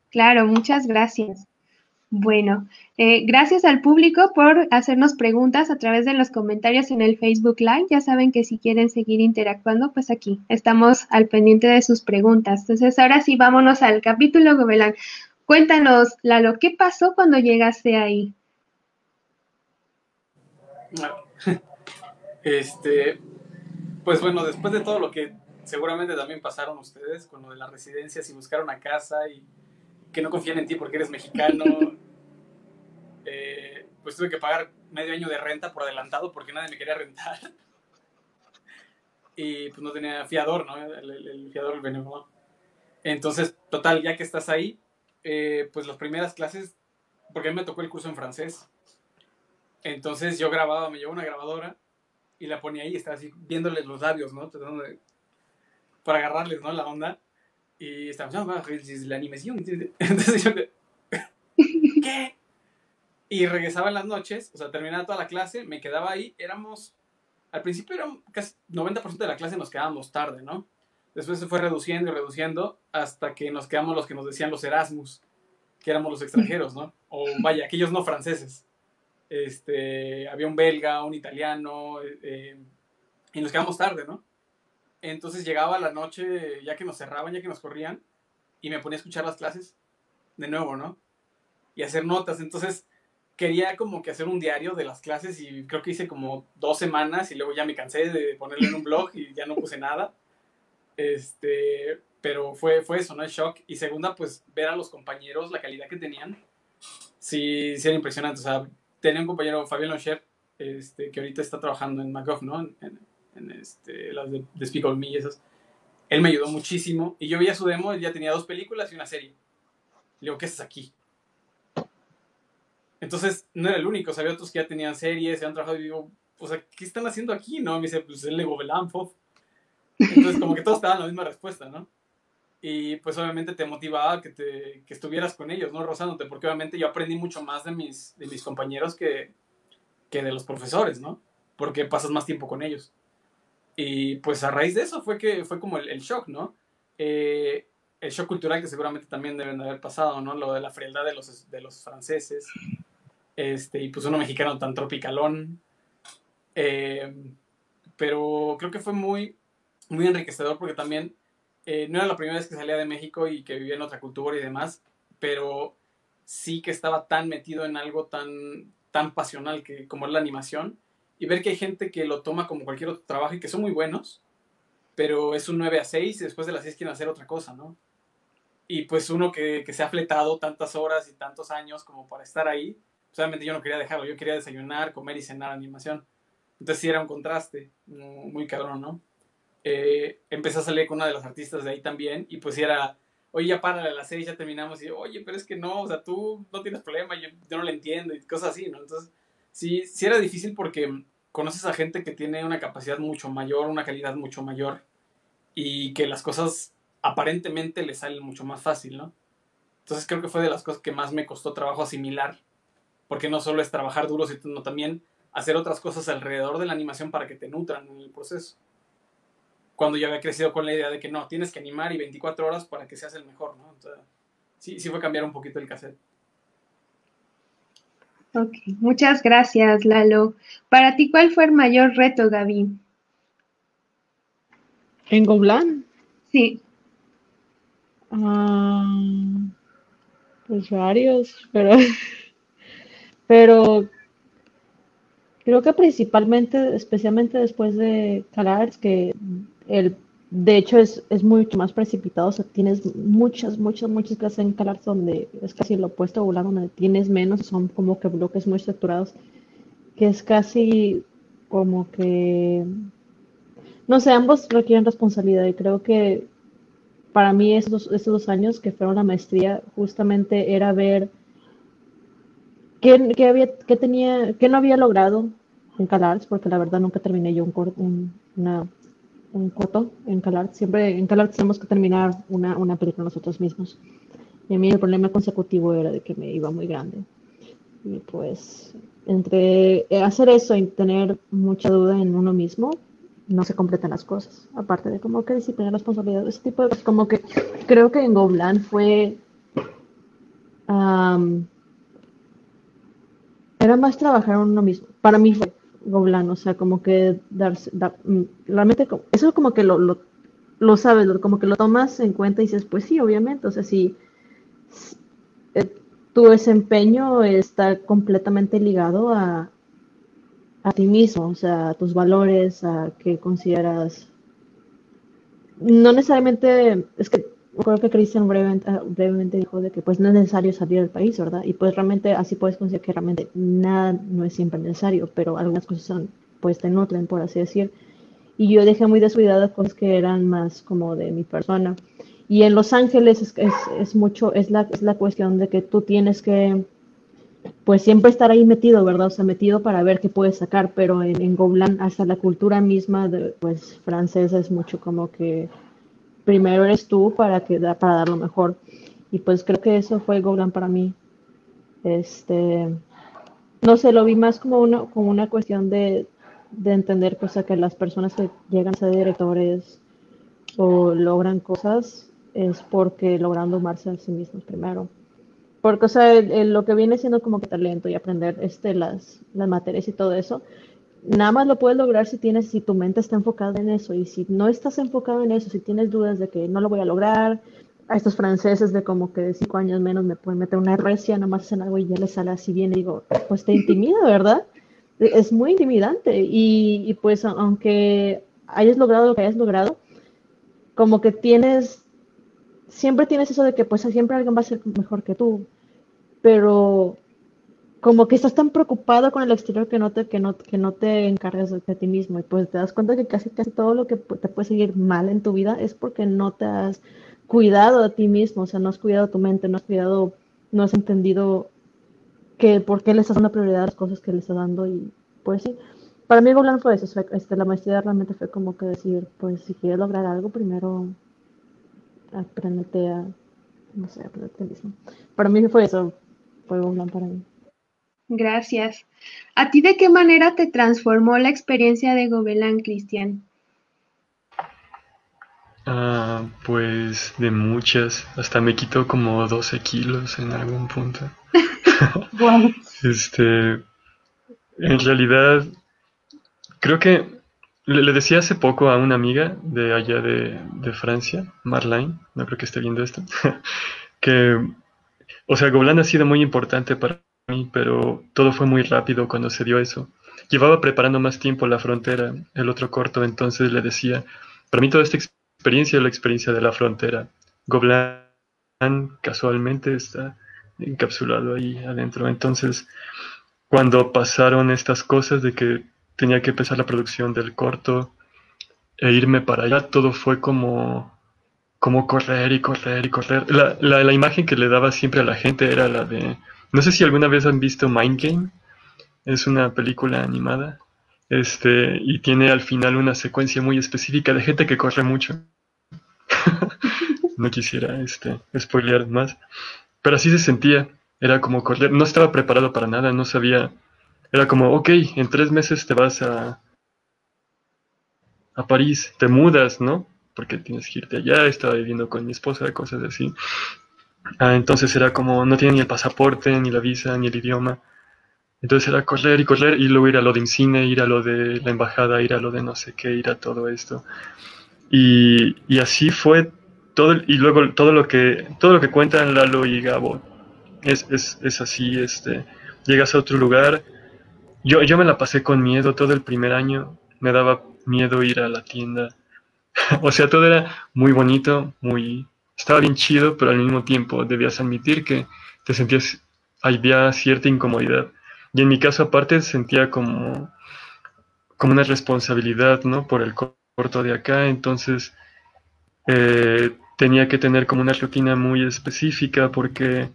Claro, muchas gracias. Bueno, eh, gracias al público por hacernos preguntas a través de los comentarios en el Facebook Live. Ya saben que si quieren seguir interactuando, pues aquí estamos al pendiente de sus preguntas. Entonces, ahora sí, vámonos al capítulo Gobelán. Cuéntanos, Lalo, ¿qué pasó cuando llegaste ahí? [laughs] Este, pues bueno, después de todo lo que seguramente también pasaron ustedes con lo de las residencias y buscar una casa y que no confían en ti porque eres mexicano. [laughs] Eh, pues tuve que pagar medio año de renta por adelantado porque nadie me quería rentar. Y pues no tenía fiador, ¿no? El, fiador, el benévolo. Entonces, total, ya que estás ahí, eh, pues las primeras clases, porque a mí me tocó el curso en francés. Entonces yo grababa, me llevó una grabadora y la ponía ahí estaba así viéndoles los labios, ¿no? para agarrarles, ¿no? La onda. Y estaba, no, la animación. [laughs] Entonces yo, [laughs] ¿qué? Y regresaba en las noches, o sea, terminaba toda la clase, me quedaba ahí, éramos, al principio era casi 90% de la clase nos quedábamos tarde, ¿no? Después se fue reduciendo y reduciendo hasta que nos quedamos los que nos decían los Erasmus, que éramos los extranjeros, ¿no? O vaya, aquellos no franceses. Este, había un belga, un italiano, eh, y nos quedamos tarde, ¿no? Entonces llegaba la noche, ya que nos cerraban, ya que nos corrían, y me ponía a escuchar las clases de nuevo, ¿no? Y hacer notas. Entonces quería como que hacer un diario de las clases y creo que hice como dos semanas y luego ya me cansé de ponerlo en un blog y ya no puse nada. Este, pero fue, fue eso, ¿no? El shock. Y segunda, pues ver a los compañeros, la calidad que tenían, sí, sí era impresionante. O sea, tenía un compañero, Fabián Locher, este, que ahorita está trabajando en MacGuff, ¿no? En, en este, las de, de Speak Me y esas. Él me ayudó muchísimo. Y yo veía su demo, él ya tenía dos películas y una serie. Le digo, ¿qué haces aquí? Entonces, no era el único, o sea, había otros que ya tenían series, se han trabajado y digo, o sea, ¿qué están haciendo aquí? No, me dice, pues el Lego Belanfov. Entonces, como que todos te daban la misma respuesta, ¿no? Y pues obviamente te motivaba que, te, que estuvieras con ellos, ¿no? Rozándote, porque obviamente yo aprendí mucho más de mis, de mis compañeros que, que de los profesores, ¿no? Porque pasas más tiempo con ellos. Y pues a raíz de eso fue que fue como el, shock, ¿no? Eh, el shock cultural que seguramente también deben de haber pasado, ¿no? Lo de la frialdad de los, de los franceses. Este, y pues uno mexicano tan tropicalón. Eh, pero creo que fue muy, muy enriquecedor porque también eh, no era la primera vez que salía de México y que vivía en otra cultura y demás, pero sí que estaba tan metido en algo tan, tan pasional que, como es la animación y ver que hay gente que lo toma como cualquier otro trabajo y que son muy buenos, pero es un 9 a 6 y después de las 6 quieren hacer otra cosa, ¿no? Y pues uno que, que se ha fletado tantas horas y tantos años como para estar ahí, pues obviamente yo no quería dejarlo, yo quería desayunar, comer y cenar animación. Entonces sí era un contraste muy cabrón, ¿no? Eh, empecé a salir con una de las artistas de ahí también y pues era, oye, ya para a las seis, ya terminamos y oye, pero es que no, o sea, tú no tienes problema, yo, no le entiendo y cosas así, ¿no? Entonces sí, sí era difícil porque conoces a gente que tiene una capacidad mucho mayor, una calidad mucho mayor y que las cosas aparentemente le salen mucho más fácil, ¿no? Entonces creo que fue de las cosas que más me costó trabajo asimilar, porque no solo es trabajar duro, sino también hacer otras cosas alrededor de la animación para que te nutran en el proceso. Cuando yo había crecido con la idea de que no, tienes que animar y 24 horas para que seas el mejor, ¿no? Entonces, sí, sí fue cambiar un poquito el cassette. Ok, muchas gracias, Lalo. Para ti, ¿cuál fue el mayor reto, Gaby? ¿En Goblan? Sí. Ah, pues varios, pero, [laughs] pero creo que principalmente, especialmente después de Calars, que el de hecho, es, es mucho más precipitado. O sea, tienes muchas, muchas, muchas clases en CalArts donde es casi lo opuesto a volar, donde tienes menos, son como que bloques muy estructurados, que es casi como que, no sé, ambos requieren responsabilidad y creo que para mí estos, estos dos años que fueron la maestría justamente era ver qué, qué había, qué tenía, qué no había logrado en CalArts, porque la verdad nunca terminé yo un, un, una un corto en Calar. Siempre en Calar tenemos que terminar una, una película nosotros mismos. Y a mí el problema consecutivo era de que me iba muy grande. Y pues entre hacer eso y tener mucha duda en uno mismo, no se completan las cosas. Aparte de como que disciplina, responsabilidad, ese tipo de cosas. Como que creo que en Goblan fue am, era más trabajar en uno mismo. Para mí fue Goblan, o sea, como que darse, da- mm, realmente, eso como que lo, lo, lo sabes, como que lo tomas en cuenta y dices, pues sí, obviamente, o sea, si eh, tu desempeño está completamente ligado a, a ti mismo, o sea, a tus valores, a qué consideras no necesariamente, es que creo que Christian brevemente, brevemente dijo de que pues no es necesario salir del país, ¿verdad? Y pues realmente así puedes considerar que realmente nada no es siempre necesario, pero algunas cosas son, pues te nutren, por así decir. Y yo dejé muy descuidadas cosas que eran más como de mi persona. Y en Los Ángeles es, es, es mucho, es la, es la cuestión de que tú tienes que, pues siempre estar ahí metido, ¿verdad? O sea, metido para ver qué puedes sacar, pero en, en Goblan hasta la cultura misma, de, pues francesa es mucho como que primero eres tú para que dar lo mejor. Y pues creo que eso fue Goblan para mí. Este, no sé, lo vi más como una, cuestión de, de entender pues, que las personas que llegan a ser directores o logran cosas es porque logran domarse a sí mismos primero. Porque, o lo que viene siendo como que talento y aprender este, las materias y todo eso, nada más lo puedes lograr si tienes, si tu mente está enfocada en eso. Y si no estás enfocado en eso, si tienes dudas de que no lo voy a lograr, a estos franceses de como que de cinco años menos me pueden meter una recia, nada más hacen algo y ya les sale así bien, y digo, pues te intimida, ¿verdad? E- Es muy intimidante. Y, pues aunque hayas logrado lo que hayas logrado, como que tienes, siempre tienes eso de que pues siempre alguien va a ser mejor que tú, pero como que estás tan preocupado con el exterior que no te, que no, que no te encargas de, ti mismo y pues te das cuenta que casi, casi todo lo que te puede seguir mal en tu vida es porque no te has cuidado a ti mismo, o sea, no has cuidado tu mente, no has cuidado, no has entendido que por qué le estás dando prioridad a las cosas que le estás dando y pues sí. Para mí Golan fue eso, este, la maestría realmente fue como que decir, pues si quieres lograr algo, primero apréndete a, no sé, aprenderte a ti mismo. Para mí fue eso, fue Golan para mí. Gracias. ¿A ti de qué manera te transformó la experiencia de Gobelán, Cristian? Ah, pues de muchas, hasta me quitó como 12 kilos en algún punto. [laughs] Wow. Este, en realidad, creo que le, le decía hace poco a una amiga de allá de, de Francia, Marlene, no creo que esté viendo esto, [laughs] que, o sea, Gobelin ha sido muy importante para pero todo fue muy rápido cuando se dio eso. Llevaba preparando más tiempo la frontera, el otro corto, entonces le decía, para mí toda esta experiencia es la experiencia de la frontera. Gobelin casualmente está encapsulado ahí adentro. Entonces, cuando pasaron estas cosas de que tenía que empezar la producción del corto e irme para allá, todo fue como, como correr y correr y correr. La, la imagen que le daba siempre a la gente era la de, no sé si alguna vez han visto Mind Game, es una película animada. Este, y tiene al final una secuencia muy específica de gente que corre mucho. [laughs] no quisiera este, spoilear más. Pero así se sentía. Era como correr. No estaba preparado para nada. No sabía. Era como, ok, en tres meses te vas a, a París. Te mudas, ¿no? Porque tienes que irte allá. Estaba viviendo con mi esposa, cosas así. Ah, entonces era como, no tiene ni el pasaporte, ni la visa, ni el idioma. Entonces era correr y correr y luego ir a lo de IMCINE, ir a lo de la embajada, ir a lo de no sé qué, ir a todo esto. Y, y así fue todo, y luego todo lo que, todo lo que cuentan Lalo y Gabo es, es, es así, este, llegas a otro lugar. Yo, yo me la pasé con miedo todo el primer año, me daba miedo ir a la tienda. [laughs] o sea, todo era muy bonito, muy, estaba bien chido, pero al mismo tiempo debías admitir que te sentías, había cierta incomodidad. Y en mi caso aparte sentía como, como una responsabilidad, ¿no? Por el corto de acá, entonces eh, tenía que tener como una rutina muy específica porque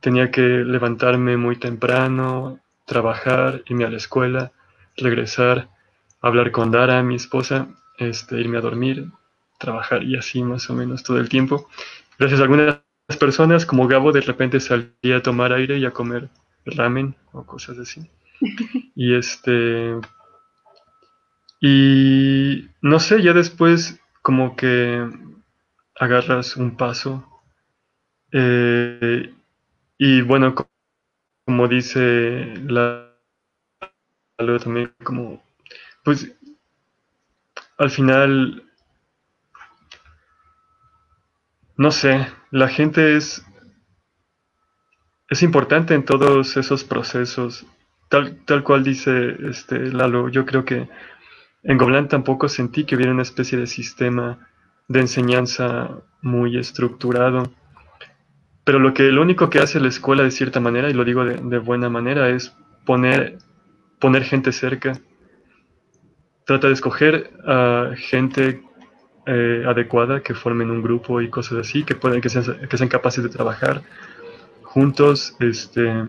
tenía que levantarme muy temprano, trabajar, irme a la escuela, regresar, hablar con Dara, mi esposa, este, irme a dormir, trabajar y así más o menos todo el tiempo. Gracias a algunas personas, como Gabo, de repente salía a tomar aire y a comer ramen o cosas así. [laughs] Y este. Y no sé, ya después, como que agarras un paso. Eh, Y bueno, como dice la también como pues al final no sé, la gente es es importante en todos esos procesos. Tal, tal cual dice este Lalo, yo creo que en Goblán tampoco sentí que hubiera una especie de sistema de enseñanza muy estructurado. Pero lo que lo único que hace la escuela de cierta manera, y lo digo de, buena manera, es poner, poner gente cerca. Trata de escoger a gente eh, adecuada que formen un grupo y cosas así, que pueden, que sean, que sean capaces de trabajar juntos, este,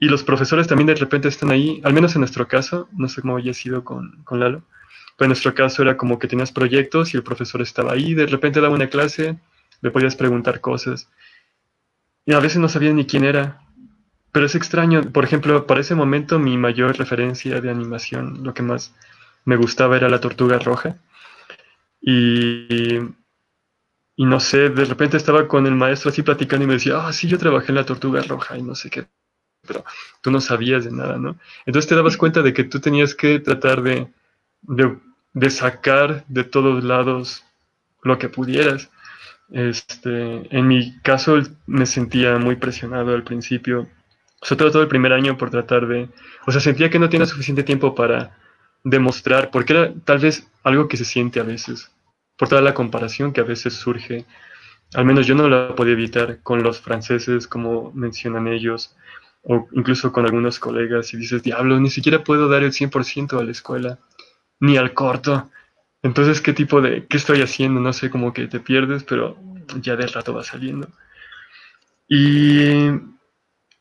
y los profesores también de repente están ahí, al menos en nuestro caso, no sé cómo haya sido con, con Lalo, pero en nuestro caso era como que tenías proyectos y el profesor estaba ahí, de repente daba una clase, le podías preguntar cosas. Y a veces no sabía ni quién era. Pero es extraño, por ejemplo, para ese momento mi mayor referencia de animación, lo que más me gustaba era la tortuga roja. Y, y no sé, de repente estaba con el maestro así platicando y me decía, ah, sí, yo trabajé en la tortuga roja y no sé qué. Pero tú no sabías de nada, ¿no? Entonces te dabas cuenta de que tú tenías que tratar de, de, de sacar de todos lados lo que pudieras. Este, en mi caso me sentía muy presionado al principio, sobre todo todo el primer año por tratar de, o sea, sentía que no tenía suficiente tiempo para demostrar, porque era tal vez algo que se siente a veces, por toda la comparación que a veces surge, al menos yo no la podía evitar con los franceses, como mencionan ellos, o incluso con algunos colegas, y dices, diablo, ni siquiera puedo dar el 100% a la escuela, ni al corto, entonces, ¿qué tipo de, qué estoy haciendo? No sé, como que te pierdes, pero ya del rato va saliendo. Y,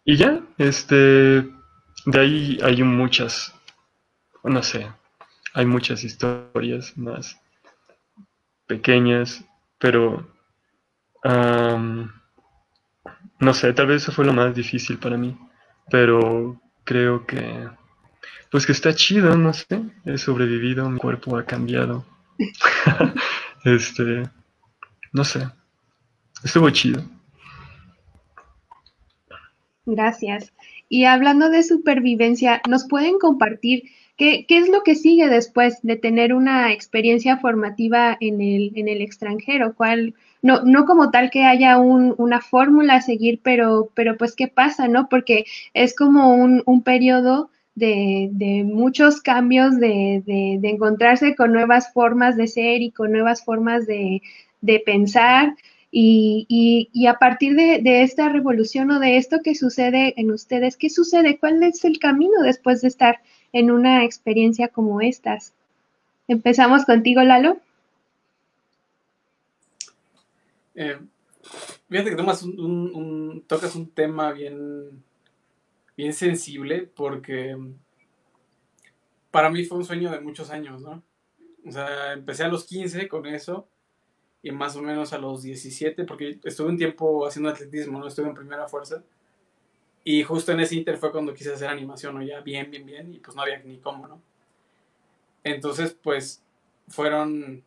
y ya, este, de ahí hay muchas, no sé, hay muchas historias más pequeñas, pero no sé, tal vez eso fue lo más difícil para mí, pero creo que, pues que está chido, no sé, he sobrevivido, mi cuerpo ha cambiado [laughs] este, no sé, estuvo chido. Gracias. Y hablando de supervivencia, ¿nos pueden compartir qué, es lo que sigue después de tener una experiencia formativa en el, en el extranjero? ¿Cuál, no, no como tal que haya un, una fórmula a seguir, pero, pero pues qué pasa, ¿no? Porque es como un, un periodo de, muchos cambios, de, encontrarse con nuevas formas de ser y con nuevas formas de, pensar. Y, a partir de, esta revolución o de esto que sucede en ustedes, ¿qué sucede? ¿Cuál es el camino después de estar en una experiencia como estas? Empezamos contigo, Lalo. Eh, fíjate que tomas tocas un tema bien bien sensible porque para mí fue un sueño de muchos años, ¿no? O sea, empecé a los 15 con eso y más o menos a los 17, porque estuve un tiempo haciendo atletismo, ¿no? Estuve en primera fuerza. Y justo en ese inter fue cuando quise hacer animación, ¿no? Ya bien, bien, bien, y pues no había ni cómo, ¿no? Entonces, pues fueron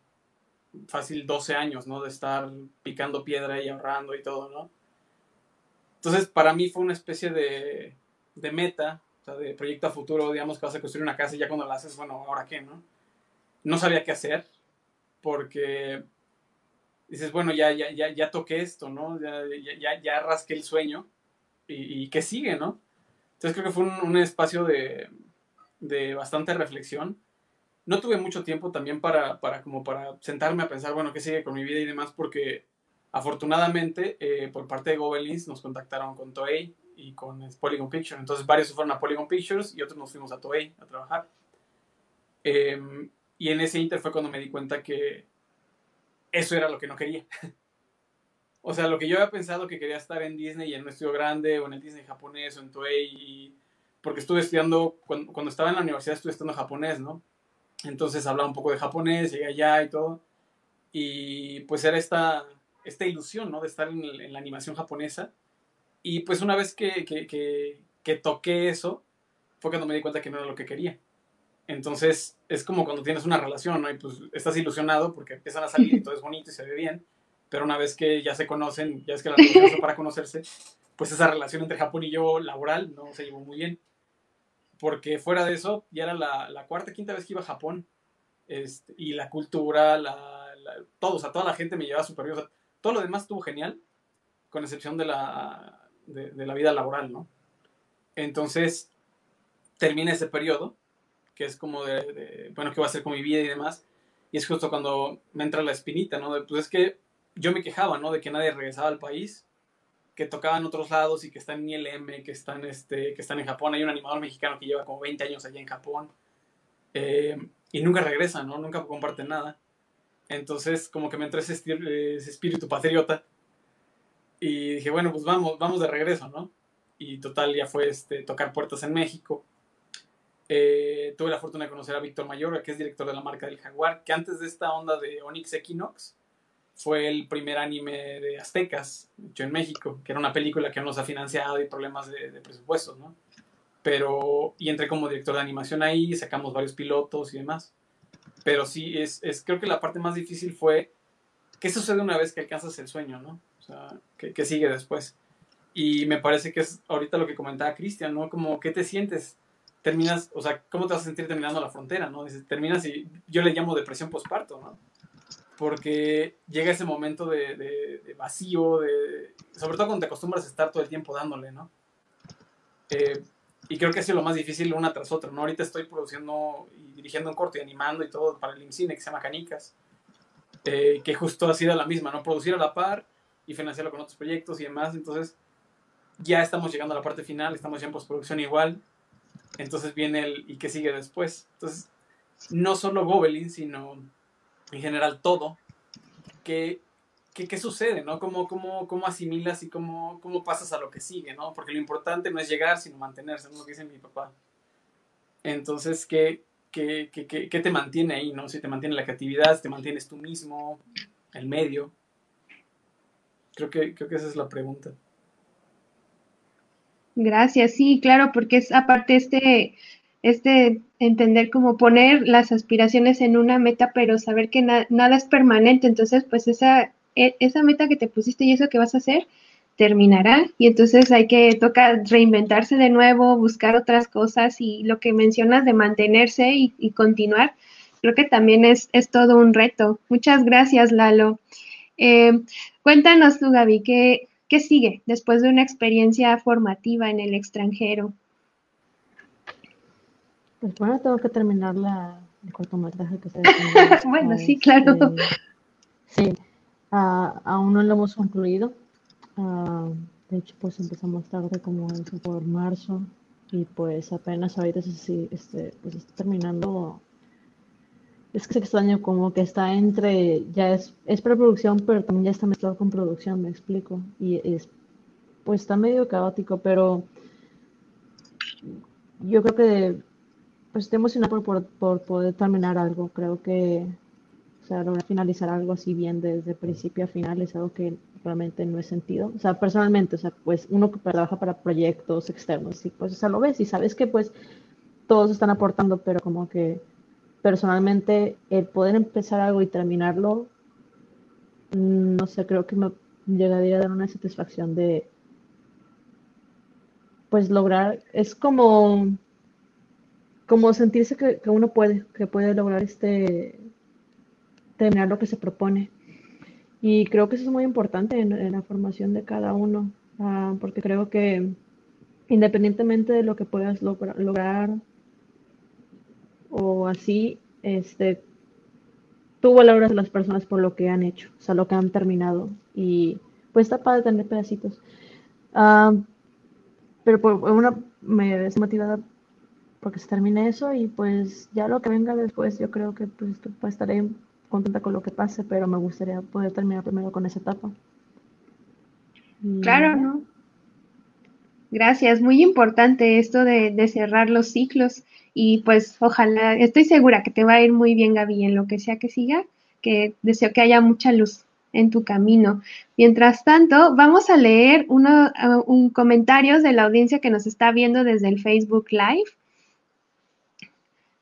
fácil 12 años, ¿no? De estar picando piedra y ahorrando y todo, ¿no? Entonces, para mí fue una especie de, de meta, o sea, de proyecto a futuro, digamos que vas a construir una casa y ya cuando la haces, bueno, ¿ahora qué, no? No sabía qué hacer porque dices, bueno, ya, ya, ya, ya toqué esto, ¿no? Ya, ya, ya rasqué el sueño y, y, qué sigue, ¿no? Entonces creo que fue un, un espacio de, de, bastante reflexión. No tuve mucho tiempo también para, para, como para sentarme a pensar, bueno, qué sigue con mi vida y demás, porque afortunadamente eh, por parte de Gobelins nos contactaron con Toei y con Polygon Pictures. Entonces varios se fueron a Polygon Pictures y otros nos fuimos a Toei a trabajar. Em, y en ese inter fue cuando me di cuenta que eso era lo que no quería. [laughs] o sea, lo que yo había pensado que quería estar en Disney y en un estudio grande o en el Disney japonés o en Toei, porque estuve estudiando, cuando, cuando, estaba en la universidad estuve estudiando japonés, ¿no? Entonces hablaba un poco de japonés, llegué allá y todo. Y pues era esta, esta ilusión, ¿no? De estar en, en la animación japonesa y pues una vez que, que, toqué eso, fue cuando me di cuenta que no era lo que quería. Entonces es como cuando tienes una relación, ¿no? Y pues estás ilusionado porque empiezan a salir y [laughs] todo es bonito y se ve bien, pero una vez que ya se conocen, ya es que la relación para conocerse, pues esa relación entre Japón y yo laboral no se llevó muy bien. Porque fuera de eso, ya era la, la cuarta, quinta vez que iba a Japón. Este, y la cultura, la, todo, o sea, toda la gente me llevaba súper bien. O sea, todo lo demás estuvo genial, con excepción de la, de, de la vida laboral, ¿no? Entonces, termina ese periodo, que es como de, bueno, ¿qué va a hacer con mi vida y demás? Y es justo cuando me entra la espinita, ¿no? pues es que yo me quejaba, ¿no? De que nadie regresaba al país, que tocaban otros lados y que están en ILM, que están, este, que están en Japón. Hay un animador mexicano que lleva como 20 años allá en Japón. Eh, y nunca regresa, ¿no? Nunca comparte nada. Entonces, como que me entró ese, ese espíritu patriota. Y dije, bueno, pues vamos, vamos de regreso, ¿no? Y total, ya fue este, tocar puertas en México. Eh, tuve la fortuna de conocer a Víctor Mayor, que es director de la marca del Jaguar, que antes de esta onda de Onyx Equinox fue el primer anime de aztecas hecho en México, que era una película que no nos ha financiado y problemas de, de presupuestos, ¿no? Pero, y entré como director de animación ahí, sacamos varios pilotos y demás. Pero sí, es, es creo que la parte más difícil fue qué sucede una vez que alcanzas el sueño, ¿no? O sea, ¿qué, qué sigue después? Y me parece que es ahorita lo que comentaba Cristian, ¿no? Como, ¿qué te sientes? terminas, o sea, ¿cómo te vas a sentir terminando la frontera, no? Dices, terminas y yo le llamo depresión postparto, ¿no? Porque llega ese momento de, de, vacío, de, sobre todo cuando te acostumbras a estar todo el tiempo dándole, ¿no? Eh, y creo que ha sido lo más difícil una tras otra, ¿no? Ahorita estoy produciendo y dirigiendo un corto y animando y todo para el IMCINE que se llama Canicas, eh, que justo ha sido la misma, ¿no? Producir a la par y financiarlo con otros proyectos y demás, entonces ya estamos llegando a la parte final, estamos ya en postproducción igual, entonces viene el y qué sigue después. Entonces, no solo Gobelin, sino en general todo. ¿Qué, qué, qué sucede, no? ¿Cómo, cómo, cómo asimilas y cómo, cómo pasas a lo que sigue, no? Porque lo importante no es llegar, sino mantenerse, es lo que dice mi papá. Entonces, ¿qué, qué, qué, qué te mantiene ahí, no? Si te mantiene la creatividad, si te mantienes tú mismo, el medio. Creo que, creo que esa es la pregunta. Gracias, sí, claro, porque es aparte este, este entender cómo poner las aspiraciones en una meta, pero saber que nada es permanente. Entonces, pues esa, e, esa meta que te pusiste y eso que vas a hacer terminará. Y entonces hay que tocar reinventarse de nuevo, buscar otras cosas y lo que mencionas de mantenerse y, continuar, creo que también es, es, todo un reto. Muchas gracias, Lalo. Eh, cuéntanos tú, Gaby, ¿qué, ¿Qué sigue después de una experiencia formativa en el extranjero? Pues bueno, tengo que terminar la, el cortometraje que se [laughs] Bueno, sí, claro. Este, sí, uh, aún no lo hemos concluido. Uh, de hecho, pues empezamos tarde como eso por marzo y pues apenas ahorita sí, este, pues está terminando es que se extraño como que está entre, ya es, es preproducción, pero también ya está mezclado con producción, me explico. Y es, pues está medio caótico, pero yo creo que pues estoy emocionada por, por, poder terminar algo. Creo que, o sea, lograr finalizar algo así bien desde principio a final es algo que realmente no es sentido. O sea, personalmente, o sea, pues uno que trabaja para proyectos externos, y pues, o lo ves y sabes que pues todos están aportando, pero como que personalmente el poder empezar algo y terminarlo, mm, no sé, creo que me llegaría a dar una satisfacción de, pues lograr, es como, como sentirse que, uno puede, que puede lograr este, terminar lo que se propone. Y creo que eso es muy importante en, la formación de cada uno, ah, porque creo que independientemente de lo que puedas lograr o así, este, tú valoras a las personas por lo que han hecho, o sea, lo que han terminado. Y pues está padre tener pedacitos. Ah, pero por una me desmotivada porque se termine eso y pues ya lo que venga después, yo creo que pues, pues, estaré contenta con lo que pase, pero me gustaría poder terminar primero con esa etapa. claro, ¿no? Gracias, muy importante esto de, de cerrar los ciclos y pues ojalá, estoy segura que te va a ir muy bien, Gaby, en lo que sea que siga, que deseo que haya mucha luz en tu camino. Mientras tanto, vamos a leer uno, uh, un comentarios de la audiencia que nos está viendo desde el Facebook Live.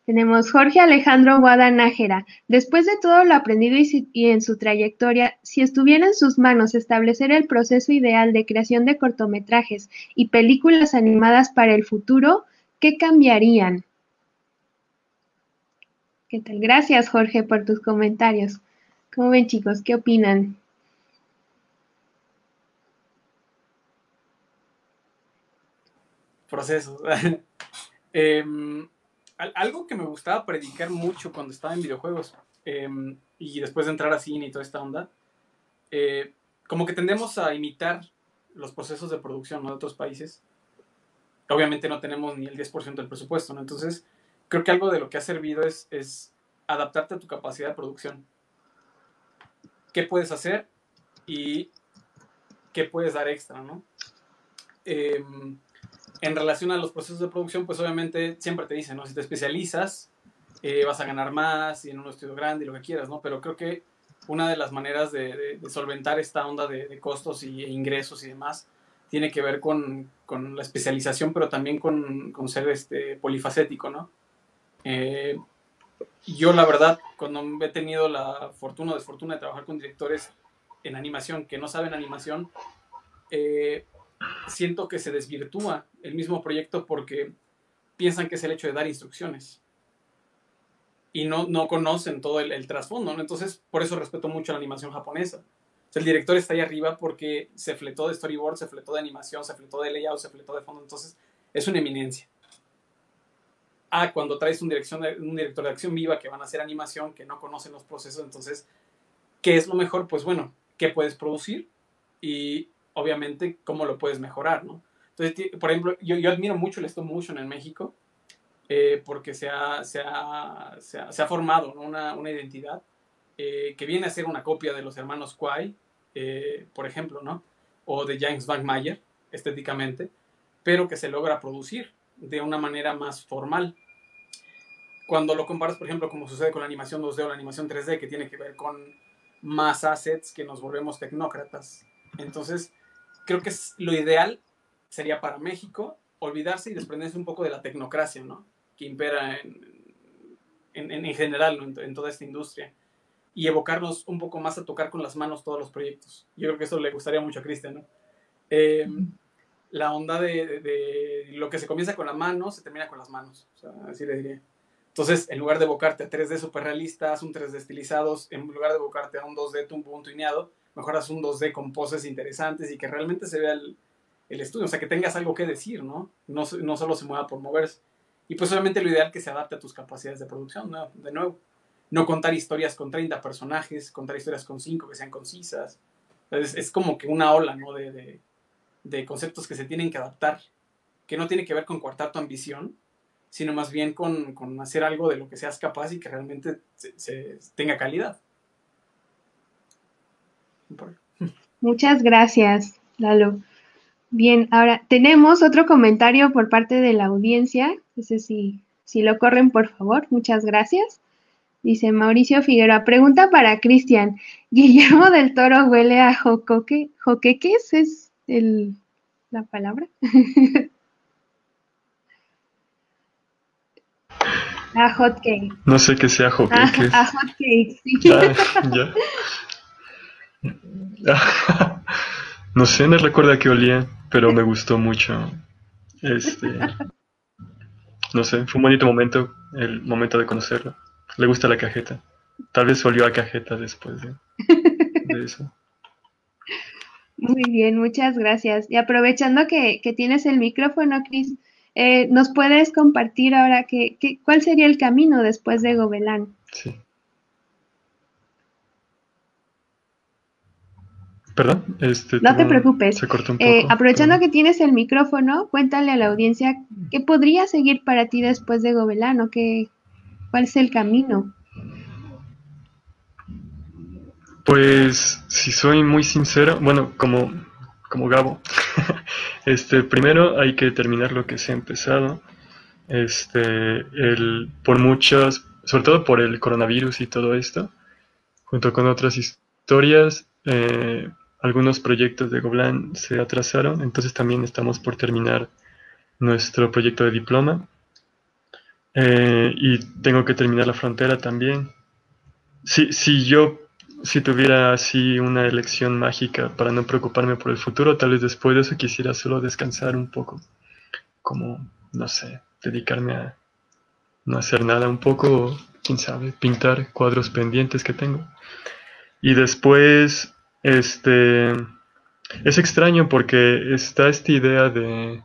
Tenemos Jorge Alejandro Guadanájera. Después de todo lo aprendido y, en su trayectoria, si estuviera en sus manos establecer el proceso ideal de creación de cortometrajes y películas animadas para el futuro, ¿qué cambiarían? ¿Qué tal? Gracias, Jorge, por tus comentarios. ¿Cómo ven, chicos? ¿Qué opinan? Procesos. [laughs] Em, algo que me gustaba predicar mucho cuando estaba en videojuegos em, y después de entrar a cine y toda esta onda, eh, como que tendemos a imitar los procesos de producción de otros países. Obviamente no tenemos ni el 10% del presupuesto, ¿no? Entonces, creo que algo de lo que ha servido es, es adaptarte a tu capacidad de producción. ¿Qué puedes hacer y qué puedes dar extra, ¿no? Eh, en relación a los procesos de producción, pues obviamente siempre te dicen, ¿no? Si te especializas, eh, vas a ganar más y en un estudio grande y lo que quieras, ¿no? Pero creo que una de las maneras de, solventar esta onda de, costos y, e ingresos y demás tiene que ver con, con la especialización, pero también con, con ser este, polifacético, ¿no? Eh, yo, la verdad, cuando he tenido la fortuna o desfortuna de trabajar con directores en animación que no saben animación, eh, siento que se desvirtúa el mismo proyecto porque piensan que es el hecho de dar instrucciones y no, no conocen todo el, trasfondo. Entonces, por eso respeto mucho la animación japonesa. el director está ahí arriba porque se fletó de storyboard, se fletó de animación, se fletó de layout, se fletó de fondo, entonces es una eminencia. Ah, cuando traes un, un director de acción viva que van a hacer animación, que no conocen los procesos, entonces, ¿qué es lo mejor? Pues bueno, ¿qué puedes producir? Y obviamente, cómo lo puedes mejorar, ¿no? Entonces, por ejemplo, yo, admiro mucho el stop motion en México eh, porque se ha, se ha, se ha, formado una, una, identidad eh, que viene a ser una copia de los hermanos Kwai, eh, por ejemplo, ¿no? O de James Mayer, estéticamente, pero que se logra producir de una manera más formal. Cuando lo comparas, por ejemplo, como sucede con la animación 2D o la animación 3D, que tiene que ver con más assets que nos volvemos tecnócratas. Entonces, creo que es lo ideal sería para México olvidarse y desprenderse un poco de la tecnocracia, ¿no? Que impera en, en, general en, toda esta industria y evocarnos un poco más a tocar con las manos todos los proyectos. Yo creo que eso le gustaría mucho a Cristian, ¿no? Em, la onda de, de, lo que se comienza con las manos se termina con las manos, o sea, así le diría. Entonces, en lugar de evocarte a 3D super realistas, un 3D estilizados, en lugar de evocarte a un 2D un un tuneado, mejoras un 2D con poses interesantes y que realmente se vea el, el estudio, o sea, que tengas algo que decir, ¿no? ¿no? No solo se mueva por moverse. Y pues obviamente lo ideal que se adapte a tus capacidades de producción, ¿no? De nuevo, no contar historias con 30 personajes, contar historias con 5 que sean concisas. Es, como que una ola, ¿no? De, de, de, conceptos que se tienen que adaptar, que no tiene que ver con coartar tu ambición, sino más bien con, con hacer algo de lo que seas capaz y que realmente se tenga calidad. Muchas gracias, Lalo. Bien, ahora tenemos otro comentario por parte de la audiencia. No sé si, si lo corren, por favor. Muchas gracias. Dice Mauricio Figueroa, pregunta para Cristian. ¿Guillermo del Toro huele a jocoque? ¿Joqueques es el, la palabra? [laughs] a hot cake. No sé qué sea joqueques. A, a hot cake, sí. Ah, ya. [laughs] [laughs] no sé, no recuerda que olía, pero me gustó mucho. Este, no sé, fue un bonito momento, el momento de conocerlo. Le gusta la cajeta. Tal vez olió a cajeta después de, eso. Muy bien, muchas gracias. Y aprovechando que, tienes el micrófono, Cris, eh, ¿nos puedes compartir ahora que, cuál sería el camino después de Gobelán? Sí. Perdón, este, no te preocupes. Eh, aprovechando que tienes el micrófono, cuéntale a la audiencia qué podría seguir para ti después de Gobelán o qué, cuál es el camino. Pues, si soy muy sincero, bueno, como, como Gabo, [laughs] este, primero hay que terminar lo que se ha empezado. Este, el, por muchas, sobre todo por el coronavirus y todo esto, junto con otras historias, eh, algunos proyectos de Goblan se atrasaron, entonces también estamos por terminar nuestro proyecto de diploma. Eh, y tengo que terminar la frontera también. Si, si yo si tuviera así una elección mágica para no preocuparme por el futuro, tal vez después de eso quisiera solo descansar un poco, como, no sé, dedicarme a no hacer nada un poco, quién sabe, pintar cuadros pendientes que tengo. Y después, este, es extraño porque está esta idea de,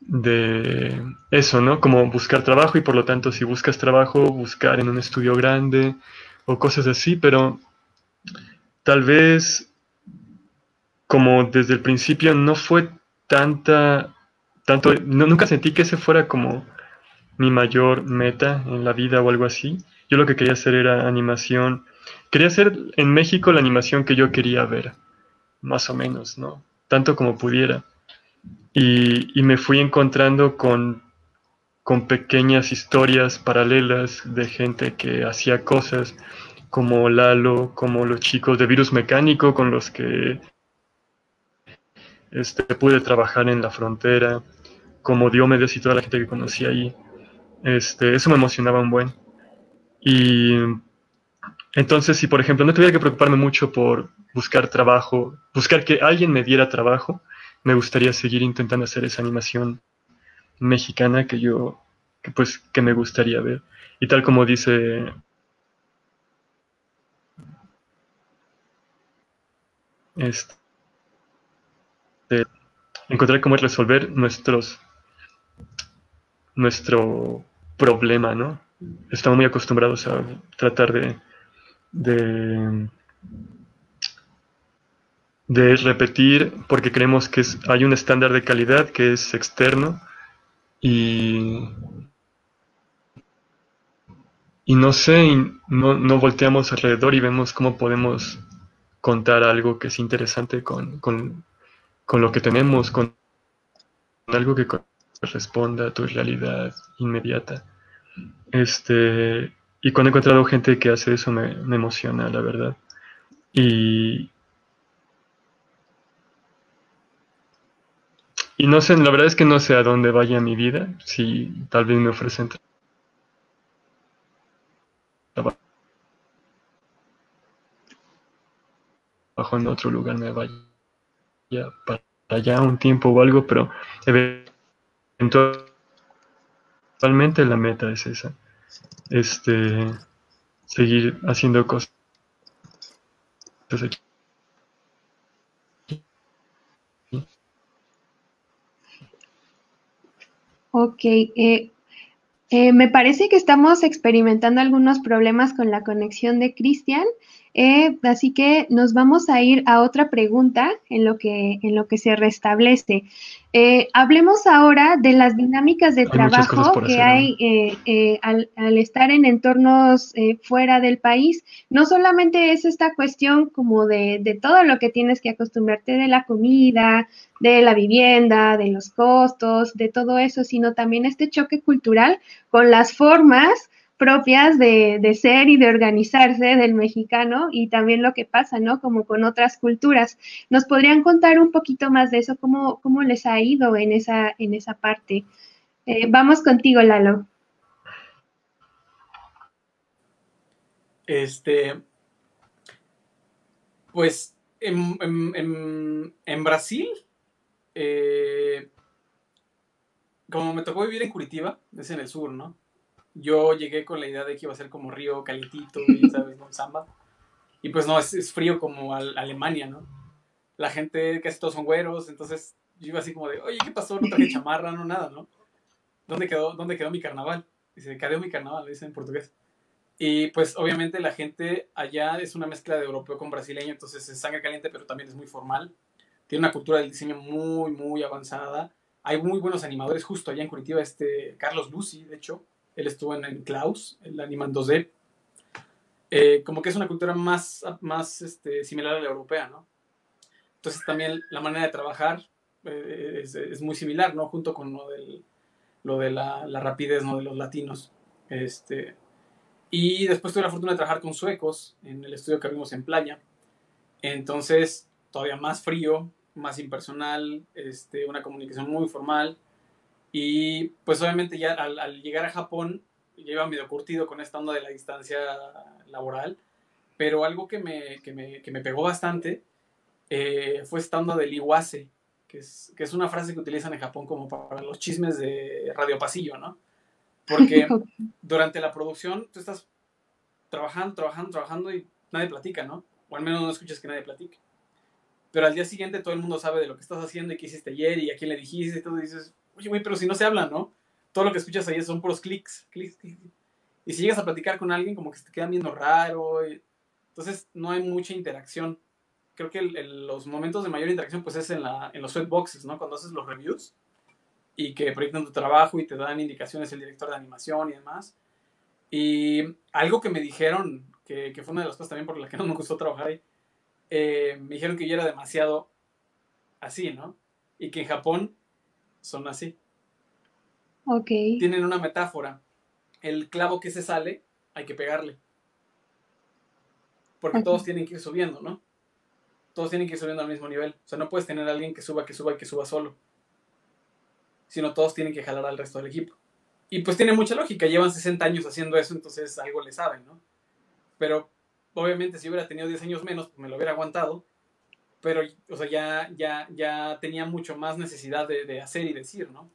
de eso, ¿no? Como buscar trabajo y por lo tanto si buscas trabajo, buscar en un estudio grande o cosas así, pero tal vez como desde el principio no fue tanta, tanto, nunca sentí que ese fuera como mi mayor meta en la vida o algo así. Yo lo que quería hacer era animación. Quería hacer en México la animación que yo quería ver, más o menos, ¿no? Tanto como pudiera. Y, me fui encontrando con, con pequeñas historias paralelas de gente que hacía cosas como Lalo, como los chicos de Virus Mecánico con los que este, pude trabajar en la frontera, como Diomedes y toda la gente que conocí ahí. Este, eso me emocionaba un buen. Y entonces, si por ejemplo no tuviera que preocuparme mucho por buscar trabajo, buscar que alguien me diera trabajo, me gustaría seguir intentando hacer esa animación mexicana que yo, pues, que me gustaría ver. Y tal como dice este, encontrar cómo resolver nuestros nuestro problema, ¿no? Estamos muy acostumbrados a tratar de, de, de repetir porque creemos que hay un estándar de calidad que es externo y, y no sé, no, no volteamos alrededor y vemos cómo podemos contar algo que es interesante con, lo que tenemos, con algo que corresponda a tu realidad inmediata. Este, y cuando he encontrado gente que hace eso me, emociona, la verdad. Y, y no sé, la verdad es que no sé a dónde vaya mi vida, si tal vez me ofrecen en otro lugar me vaya para allá un tiempo o algo, pero eventualmente la meta es esa. Este seguir haciendo cosas Ok, eh, eh, me parece que estamos experimentando algunos problemas con la conexión de Cristian. Eh, así que nos vamos a ir a otra pregunta en lo que, en lo que se restablece. Eh, hablemos ahora de las dinámicas de trabajo que hay eh, al, estar en entornos fuera del país. No solamente es esta cuestión como de, de, todo lo que tienes que acostumbrarte de la comida, de la vivienda, de los costos, de todo eso, sino también este choque cultural con las formas propias de, ser y de organizarse del mexicano y también lo que pasa, ¿no? Como con otras culturas. ¿Nos podrían contar un poquito más de eso? ¿Cómo, cómo les ha ido en esa, en esa parte? Eh, vamos contigo, Lalo. Este, pues en, Brasil, eh, como me tocó vivir en Curitiba, es en el sur, ¿no? Yo llegué con la idea de que iba a ser como río calientito, y, [laughs] ¿sabes? Con samba. Y pues no, es, frío como Alemania, ¿no? La gente casi todos son güeros, entonces yo iba así como de, oye, ¿qué pasó? No traje [laughs] chamarra, no nada, ¿no? ¿Dónde quedó, dónde quedó mi carnaval? Dice, quedó mi carnaval, dice en portugués. Y pues obviamente la gente allá es una mezcla de europeo con brasileño, entonces es sangre caliente, pero también es muy formal. Tiene una cultura del diseño muy, muy avanzada. Hay muy buenos animadores justo allá en Curitiba, este Carlos Lucy, de hecho, él estuvo en, Klaus, el Anima 2D. Eh, como que es una cultura más, más este, similar a la europea, ¿no? Entonces también la manera de trabajar eh, es, muy similar, ¿no? Junto con lo, del, lo de la, rapidez, ¿no? De los latinos. Este, y después tuve la fortuna de trabajar con suecos en el estudio que abrimos en playa. Entonces, todavía más frío, más impersonal, este, una comunicación muy formal Y pues obviamente ya al, llegar a Japón, ya iba medio curtido con esta onda de la distancia laboral, pero algo que me, que me, que me pegó bastante eh, fue esta onda del iwase, que es, que es una frase que utilizan en Japón como para los chismes de radio pasillo, ¿no? Porque [laughs] durante la producción tú estás trabajando, trabajando, trabajando y nadie platica, ¿no? O al menos no escuchas que nadie platique. Pero al día siguiente todo el mundo sabe de lo que estás haciendo y qué hiciste ayer y a quién le dijiste y todo. Y dices, oye, güey, pero si no se habla, ¿no? Todo lo que escuchas ahí son puros clics, clics, clics. Y si llegas a platicar con alguien, como que se te queda viendo raro. Entonces no hay mucha interacción. Creo que los momentos de mayor interacción pues es en, la, en los sweatboxes, ¿no? Cuando haces los reviews y que proyectan tu trabajo y te dan indicaciones el director de animación y demás. Y algo que me dijeron, que, que fue una de las cosas también por las que no me gustó trabajar ahí, eh, me dijeron que yo era demasiado así, ¿no? Y que en Japón son así. Ok. Tienen una metáfora. El clavo que se sale, hay que pegarle. Porque todos tienen que ir subiendo, ¿no? Todos tienen que ir subiendo al mismo nivel. O sea, no puedes tener a alguien que suba, que suba y que suba solo sino todos tienen que jalar al resto del equipo. Y pues tiene mucha lógica, llevan 60 años haciendo eso, entonces algo le saben, ¿no? Pero obviamente si hubiera tenido 10 años menos, pues me lo hubiera aguantado, pero, o sea, ya, ya, ya tenía mucho más necesidad de, hacer y decir, ¿no?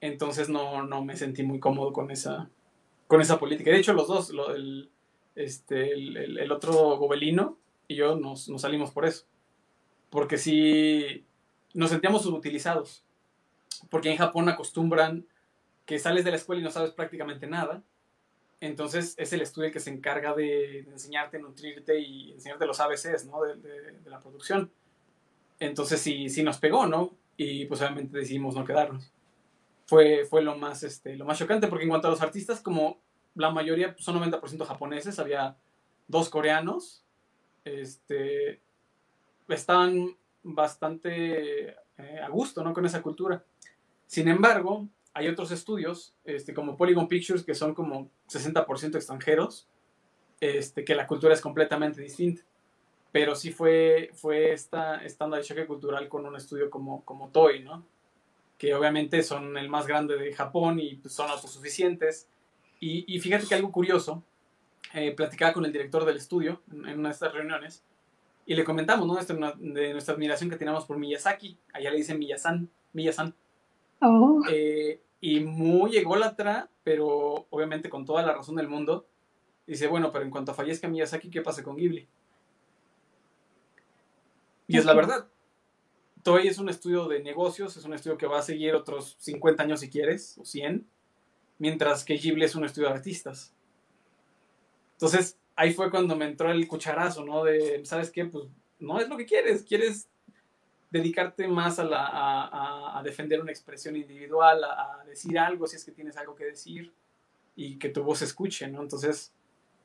Entonces no, no, me sentí muy cómodo con esa, con esa política. De hecho, los dos, el, este, el, otro gobelino y yo nos, nos salimos por eso. Porque sí nos sentíamos subutilizados porque en Japón acostumbran que sales de la escuela y no sabes prácticamente nada. Entonces es el estudio el que se encarga de, enseñarte, nutrirte y enseñarte los ABCs ¿no? de, la producción. Entonces sí, sí nos pegó, ¿no? Y pues obviamente decidimos no quedarnos. Fue, fue lo, más, este, lo más chocante porque en cuanto a los artistas, como la mayoría son 90% japoneses, había dos coreanos, este, estaban bastante eh, a gusto ¿no? con esa cultura. Sin embargo, hay otros estudios, este, como Polygon Pictures, que son como 60% extranjeros, este, que la cultura es completamente distinta. Pero sí fue, fue esta, onda de choque cultural con un estudio como, como Toy, ¿no? Que obviamente son el más grande de Japón y pues, son autosuficientes. Y, y fíjate que algo curioso, eh, platicaba con el director del estudio en, una de estas reuniones y le comentamos, ¿no? de nuestra admiración que teníamos por Miyazaki. Allá le dicen Miyazan, Miyazan. Oh. Eh, y muy ególatra, pero obviamente con toda la razón del mundo. Dice, bueno, pero en cuanto fallezca Miyazaki, ¿qué pasa con Ghibli? Y es la verdad. Toei es un estudio de negocios, es un estudio que va a seguir otros 50 años si quieres, o 100, mientras que Ghibli es un estudio de artistas. Entonces, ahí fue cuando me entró el cucharazo, ¿no? De, ¿sabes qué? Pues no es lo que quieres, quieres dedicarte más a, la, a, defender una expresión individual, a, decir algo si es que tienes algo que decir y que tu voz escuche, ¿no? Entonces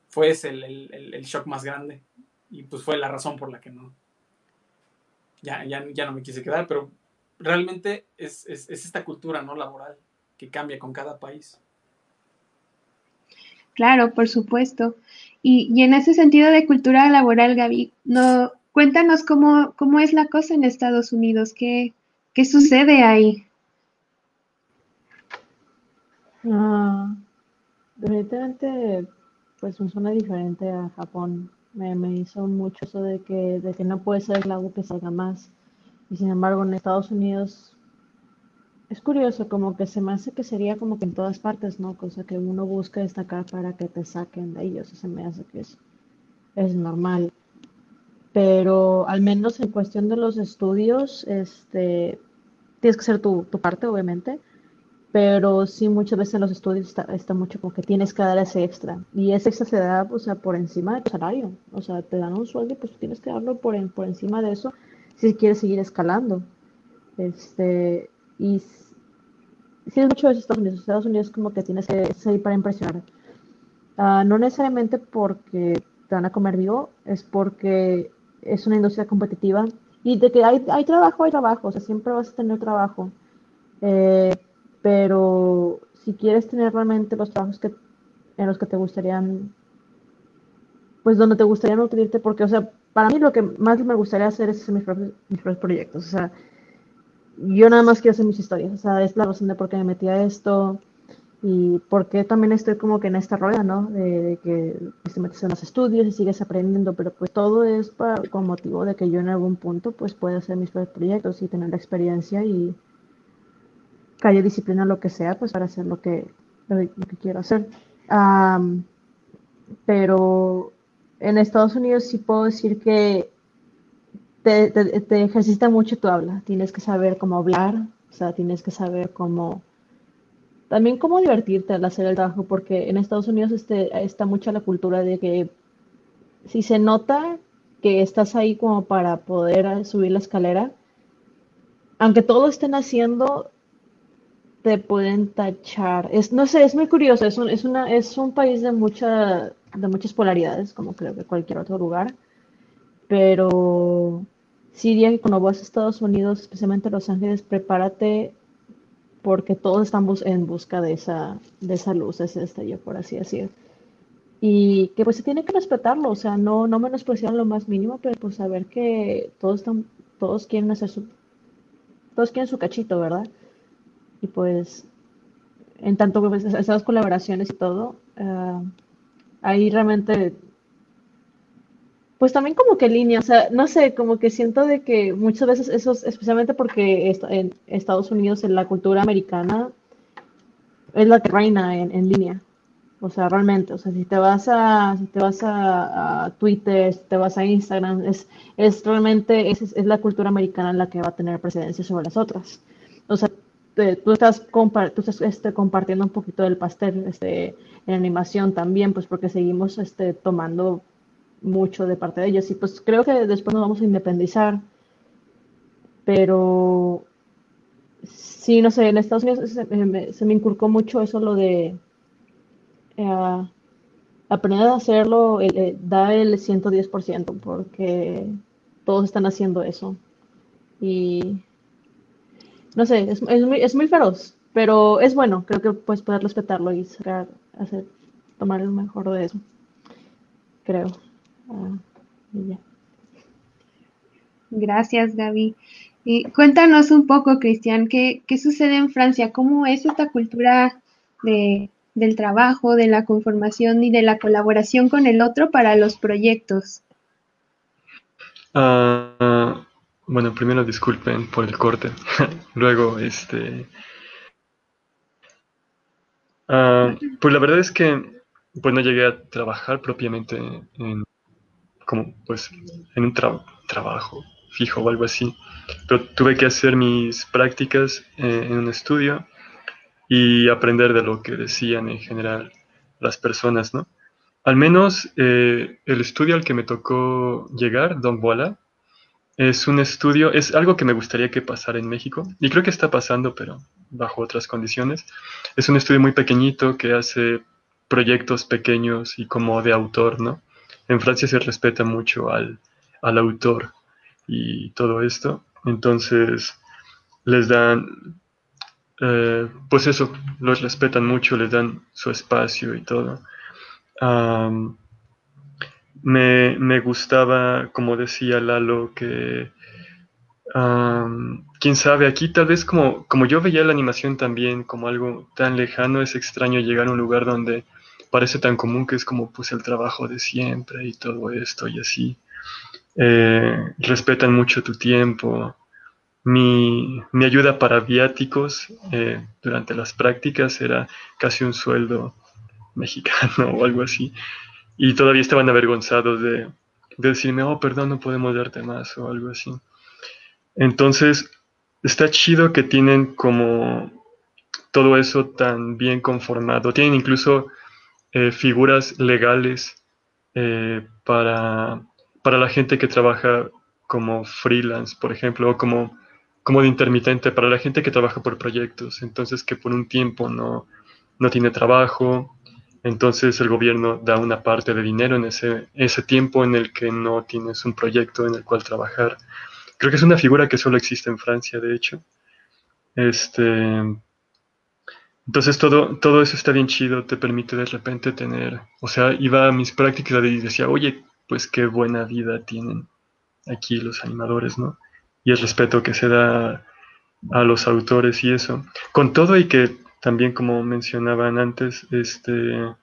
fue ese el, el, shock más grande y pues fue la razón por la que no, ya, ya, ya no me quise quedar, pero realmente es, es, es esta cultura, ¿no? Laboral que cambia con cada país. Claro, por supuesto. Y, y, en ese sentido de cultura laboral, Gaby, no, Cuéntanos cómo, cómo es la cosa en Estados Unidos, qué, qué sucede ahí. Ah, definitivamente, pues suena diferente a Japón. Me, me, hizo mucho eso de que, de que no puede ser el agua que salga más. Y sin embargo, en Estados Unidos es curioso, como que se me hace que sería como que en todas partes, ¿no? Cosa que uno busca destacar para que te saquen de ellos. Se me hace que es, es normal pero al menos en cuestión de los estudios, este, tienes que hacer tu, tu parte, obviamente, pero sí muchas veces en los estudios está, está, mucho como que tienes que dar ese extra, y ese extra se da, o sea, por encima del salario, o sea, te dan un sueldo y pues tienes que darlo por, por encima de eso si quieres seguir escalando, este, y si es mucho de Estados Unidos, Estados Unidos como que tienes que salir para impresionar, uh, no necesariamente porque te van a comer vivo, es porque es una industria competitiva. Y de que hay, hay trabajo, hay trabajo, o sea, siempre vas a tener trabajo. Eh, pero si quieres tener realmente los trabajos que, en los que te gustarían, pues donde te gustaría nutrirte, porque, o sea, para mí lo que más me gustaría hacer es hacer mis propios, mis propios proyectos, o sea, yo nada más quiero hacer mis historias, o sea, es la razón de por qué me metí a esto y por qué también estoy como que en esta rueda, ¿no? De, que te metes en los estudios y sigues aprendiendo, pero pues todo es para, con motivo de que yo en algún punto pues pueda hacer mis proyectos y tener la experiencia y calle disciplina lo que sea pues para hacer lo que, lo que quiero hacer. pero en Estados Unidos sí puedo decir que te, te, ejercita mucho tu habla. Tienes que saber cómo hablar, o sea, tienes que saber cómo... También cómo divertirte al hacer el trabajo, porque en Estados Unidos este, está mucha la cultura de que si se nota que estás ahí como para poder subir la escalera, aunque todo estén haciendo, te pueden tachar. Es, no sé, es muy curioso. Es un, es una, es un país de, mucha, de muchas polaridades, como creo que cualquier otro lugar. Pero sí diría que cuando vas a Estados Unidos, especialmente Los Ángeles, prepárate porque todos estamos en busca de esa, de esa luz, ese destello, por así decir. Y que pues se tiene que respetarlo, o sea, no, no menospreciar lo más mínimo, pero pues saber que todos están, todos quieren hacer su, todos quieren su cachito, ¿verdad? Y pues, en tanto que pues, esas colaboraciones y todo, uh, ahí realmente pues también como que línea, o sea, no sé, como que siento de que muchas veces eso es especialmente porque en Estados Unidos en la cultura americana es la que reina en, línea. O sea, realmente, o sea, si te vas a, si te vas a, Twitter, si te vas a Instagram, es, es realmente, es, es, la cultura americana la que va a tener precedencia sobre las otras. O sea, tú estás, tú estás este, compartiendo un poquito del pastel este, en animación también, pues porque seguimos este, tomando mucho de parte de ellos. Y pues creo que después nos vamos a independizar. Pero sí, no sé, en Estados Unidos se, me, inculcó mucho eso, lo de eh, aprender a hacerlo, eh, da el 110%, porque todos están haciendo eso. Y no sé, es, es, muy, es muy feroz, pero es bueno, creo que puedes poder respetarlo y sacar, hacer, tomar el mejor de eso, creo. Ah, Gracias, Gaby. Y cuéntanos un poco, Cristian, ¿qué, ¿qué, sucede en Francia? ¿Cómo es esta cultura de, del trabajo, de la conformación y de la colaboración con el otro para los proyectos? Uh, bueno, primero disculpen por el corte. [laughs] Luego, este... Uh, pues la verdad es que pues no llegué a trabajar propiamente en como pues en un trabajo fijo o algo así. Pero tuve que hacer mis prácticas eh, en un estudio y aprender de lo que decían en general las personas, ¿no? Al menos eh, el estudio al que me tocó llegar, Don Bola, es un estudio, es algo que me gustaría que pasara en México, y creo que está pasando, pero bajo otras condiciones. Es un estudio muy pequeñito que hace proyectos pequeños y como de autor, ¿no? En Francia se respeta mucho al, autor y todo esto. Entonces les dan, eh, pues eso, los respetan mucho, les dan su espacio y todo. me, gustaba, como decía Lalo, que, quién sabe, aquí tal vez como, como yo veía la animación también como algo tan lejano, es extraño llegar a un lugar donde parece tan común que es como pues el trabajo de siempre y todo esto y así. Eh, respetan mucho tu tiempo. Mi, ayuda para viáticos eh, durante las prácticas era casi un sueldo [laughs] mexicano o algo así. Y todavía estaban avergonzados de decirme, oh, perdón, no podemos darte más o algo así. Entonces, está chido que tienen como todo eso tan bien conformado. Tienen incluso eh, figuras legales eh, para, para la gente que trabaja como freelance, por ejemplo, o como, como de intermitente, para la gente que trabaja por proyectos, entonces que por un tiempo no, no tiene trabajo, entonces el gobierno da una parte de dinero en ese, ese tiempo en el que no tienes un proyecto en el cual trabajar. Creo que es una figura que solo existe en Francia, de hecho. Este, entonces todo, todo eso está bien chido, te permite de repente tener, o sea, iba a mis prácticas y decía, oye, pues qué buena vida tienen aquí los animadores, ¿no? Y el respeto que se da a los autores y eso. Con todo y que también como mencionaban antes, este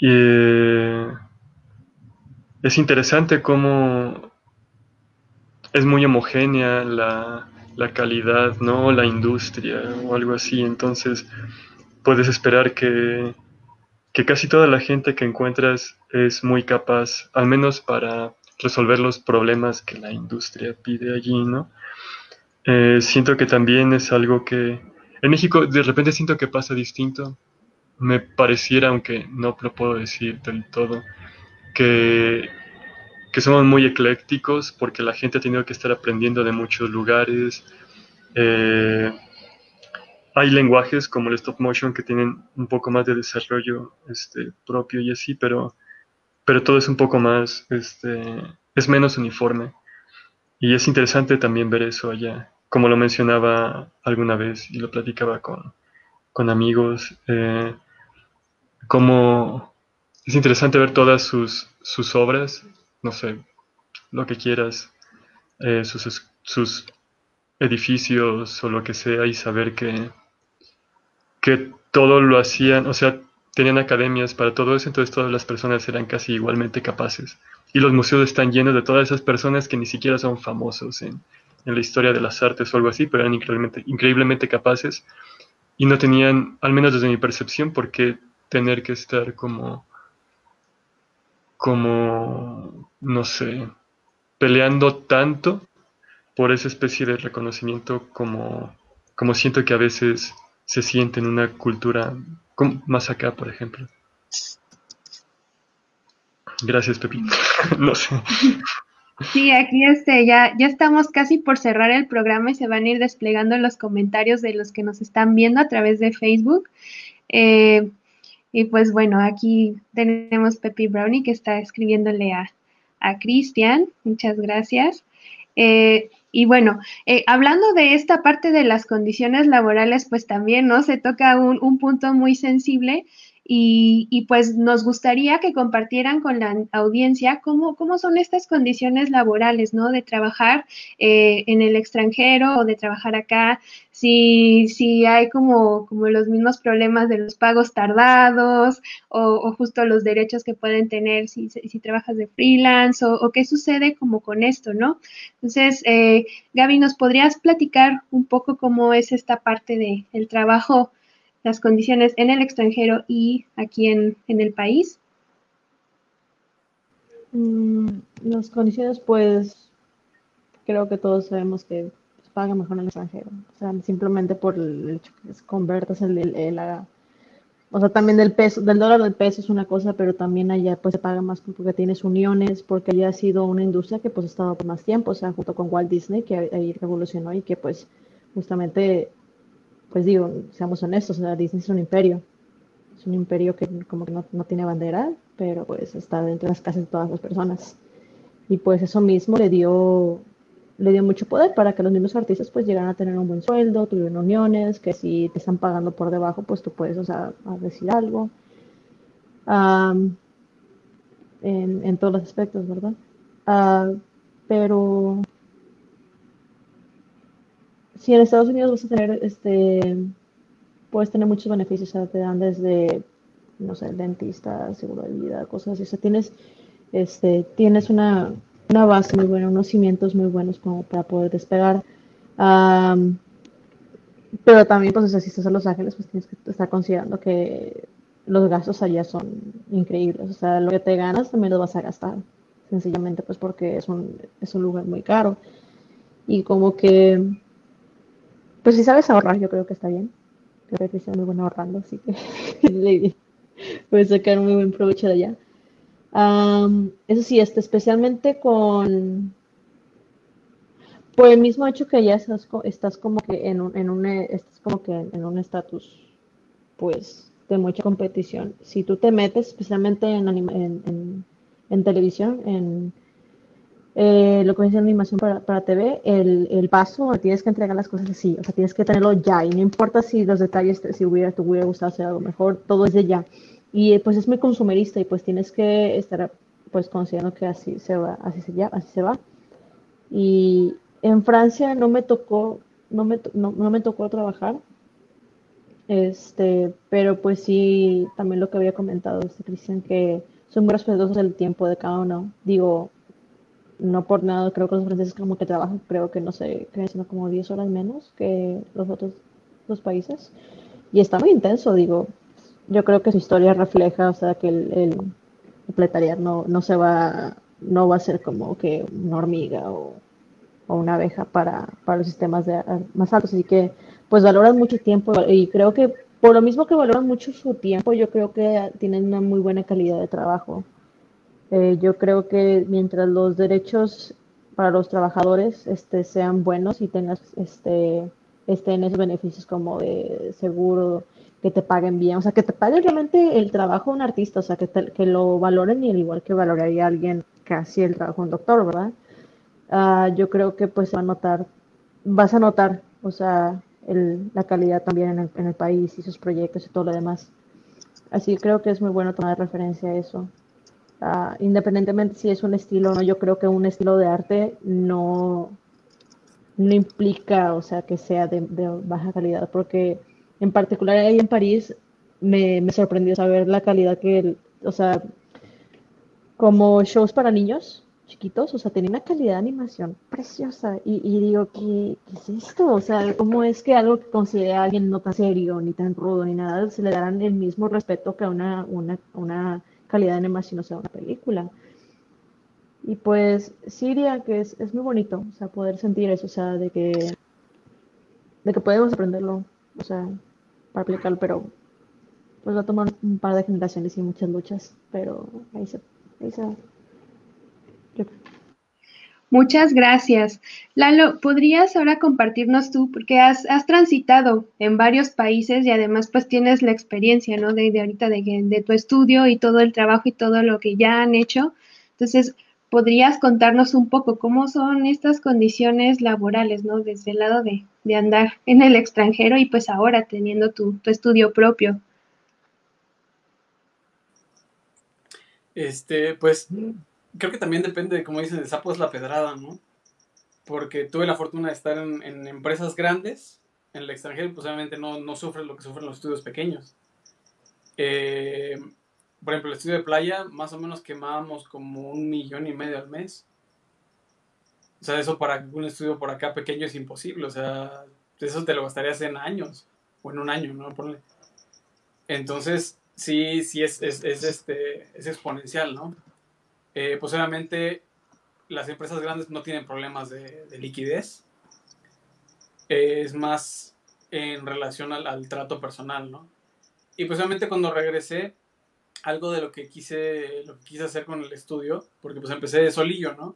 eh, es interesante cómo es muy homogénea la, la, calidad, ¿no? La industria o algo así. Entonces, puedes esperar que, que casi toda la gente que encuentras es muy capaz, al menos para resolver los problemas que la industria pide allí, ¿no? Eh, siento que también es algo que en México de repente siento que pasa distinto. Me pareciera, aunque no lo puedo decir del todo, que, que somos muy eclécticos porque la gente ha tenido que estar aprendiendo de muchos lugares. Eh, hay lenguajes como el stop motion que tienen un poco más de desarrollo este, propio y así, pero, pero todo es un poco más, este, es menos uniforme. Y es interesante también ver eso allá. Como lo mencionaba alguna vez y lo platicaba con, con amigos, eh, como es interesante ver todas sus, sus obras, no sé, lo que quieras, eh, sus, sus edificios o lo que sea y saber que, que todo lo hacían, o sea, tenían academias para todo eso, entonces todas las personas eran casi igualmente capaces. Y los museos están llenos de todas esas personas que ni siquiera son famosos en, en la historia de las artes o algo así, pero eran increíblemente, increíblemente capaces y no tenían, al menos desde mi percepción, por qué tener que estar como, como, no sé, peleando tanto por esa especie de reconocimiento como, como siento que a veces se siente en una cultura más acá, por ejemplo. Gracias, Pepi. [laughs] no sé. Sí, aquí este, ya, ya estamos casi por cerrar el programa y se van a ir desplegando los comentarios de los que nos están viendo a través de Facebook. Eh, y pues bueno, aquí tenemos Pepi Brownie que está escribiéndole a, a Cristian. Muchas gracias. Eh, y bueno, eh, hablando de esta parte de las condiciones laborales, pues también, ¿no? Se toca un, un punto muy sensible y, pues nos gustaría que compartieran con la audiencia cómo, cómo son estas condiciones laborales, ¿no? De trabajar eh, en el extranjero o de trabajar acá, si, si hay como, como los mismos problemas de los pagos tardados o, justo los derechos que pueden tener si, si trabajas de freelance o, qué sucede como con esto, ¿no? Entonces, eh, Gaby, ¿nos podrías platicar un poco cómo es esta parte del el trabajo? Las condiciones en el extranjero y aquí en, el país? Mm, las condiciones, pues, creo que todos sabemos que pues, pagan mejor en el extranjero. O sea, simplemente por el hecho que convertas el, el, o sea, también del peso, del dólar del peso es una cosa, pero también allá pues se paga más porque tienes uniones, porque allá ha sido una industria que pues ha estado por más tiempo, o sea, junto con Walt Disney, que ahí revolucionó y que pues justamente pues digo, seamos honestos, Disney es un imperio. Es un imperio que como que no, tiene bandera, pero pues está dentro de las casas de todas las personas. Y pues eso mismo le dio, le dio mucho poder para que los mismos artistas pues llegaran a tener un buen sueldo, tuvieron uniones, que si te están pagando por debajo, pues tú puedes, o sea, decir algo. en, todos los aspectos, ¿verdad? Ah, pero si en Estados Unidos vas a tener, este, puedes tener muchos beneficios, o te dan desde, no sé, dentista, seguro de vida, cosas así, o sea, tienes, este, tienes una, una base muy buena, unos cimientos muy buenos como para poder despegar. pero también, pues, o si estás en Los Ángeles, pues tienes que estar considerando que los gastos allá son increíbles. O sea, lo que te ganas también lo vas a gastar. Sencillamente, pues, porque es un, es un lugar muy caro. Y como que pues si sabes ahorrar, yo creo que está bien. Creo que es muy bueno ahorrando, así que [laughs] puedes sacar muy buen provecho de allá. eso sí, este, especialmente con por el mismo hecho que ya estás, como que en un, en un estás como que en un estatus pues de mucha competición. Si tú te metes especialmente en, en, en televisión, en eh, lo que es animación para, para TV, el, el, paso, tienes que entregar las cosas así, o sea, tienes que tenerlo ya, y no importa si los detalles, si hubiera, te hubiera gustado hacer algo mejor, todo es de ya. Y pues es muy consumerista y pues tienes que estar pues considerando que así se va, así se, ya, así se va. Y en Francia no me tocó no me, no, no me tocó trabajar, este, pero pues sí, también lo que había comentado, este Cristian, que son muy respetuosos del tiempo de cada uno. Digo, no por nada, creo que los franceses como que trabajan, creo que no sé, sino como 10 horas menos que los otros dos países. Y está muy intenso, digo. Yo creo que su historia refleja, o sea, que el, el, no, no se va, no va a ser como que una hormiga o, o una abeja para, para los sistemas de, más altos. Así que, pues valoran mucho tiempo y creo que por lo mismo que valoran mucho su tiempo, yo creo que tienen una muy buena calidad de trabajo. Eh, yo creo que mientras los derechos para los trabajadores este, sean buenos y tengas este, estén esos beneficios como de seguro, que te paguen bien, o sea, que te paguen realmente el trabajo de un artista, o sea, que, que lo valoren y al igual que valoraría alguien que hacía el trabajo de un doctor, ¿verdad? Uh, yo creo que pues va a notar, vas a notar, o sea, el, la calidad también en el, en el, país y sus proyectos y todo lo demás. Así que creo que es muy bueno tomar referencia a eso. Uh, independientemente si es un estilo o no, yo creo que un estilo de arte no, no implica, o sea, que sea de, baja calidad, porque en particular ahí en París me, me sorprendió saber la calidad que, o sea, como shows para niños chiquitos, o sea, tenía una calidad de animación preciosa. Y, digo, ¿qué, ¿qué, es esto? O sea, ¿cómo es que algo que considera alguien no tan serio, ni tan rudo, ni nada, se le darán el mismo respeto que a una, una, una calidad de animación, o sea, una película. Y pues sí diría que es, es, muy bonito, o sea, poder sentir eso, o sea, de que, de que podemos aprenderlo, o sea, para aplicarlo, pero pues va a tomar un par de generaciones y muchas luchas, pero ahí se, ahí se Muchas gracias. Lalo, ¿podrías ahora compartirnos tú, porque has, has, transitado en varios países y además pues tienes la experiencia, ¿no? De, ahorita de, de, tu estudio y todo el trabajo y todo lo que ya han hecho. Entonces, ¿podrías contarnos un poco cómo son estas condiciones laborales, ¿no? Desde el lado de, de andar en el extranjero y pues ahora teniendo tu, tu estudio propio. Este, pues creo que también depende de, como dicen, de sapo es la pedrada, ¿no? Porque tuve la fortuna de estar en, en empresas grandes, en el extranjero, pues obviamente no, no sufres lo que sufren los estudios pequeños. Eh, por ejemplo, el estudio de playa, más o menos quemábamos como un millón y medio al mes. O sea, eso para un estudio por acá pequeño es imposible. O sea, eso te lo gastarías en años, o en un año, ¿no? Ponle. Entonces, sí, sí es, es, es, este, es exponencial, ¿no? Eh, pues obviamente las empresas grandes no tienen problemas de, de liquidez. Eh, es más en relación al, trato personal, ¿no? Y pues obviamente cuando regresé, algo de lo que quise, lo que quise hacer con el estudio, porque pues empecé de solillo, ¿no?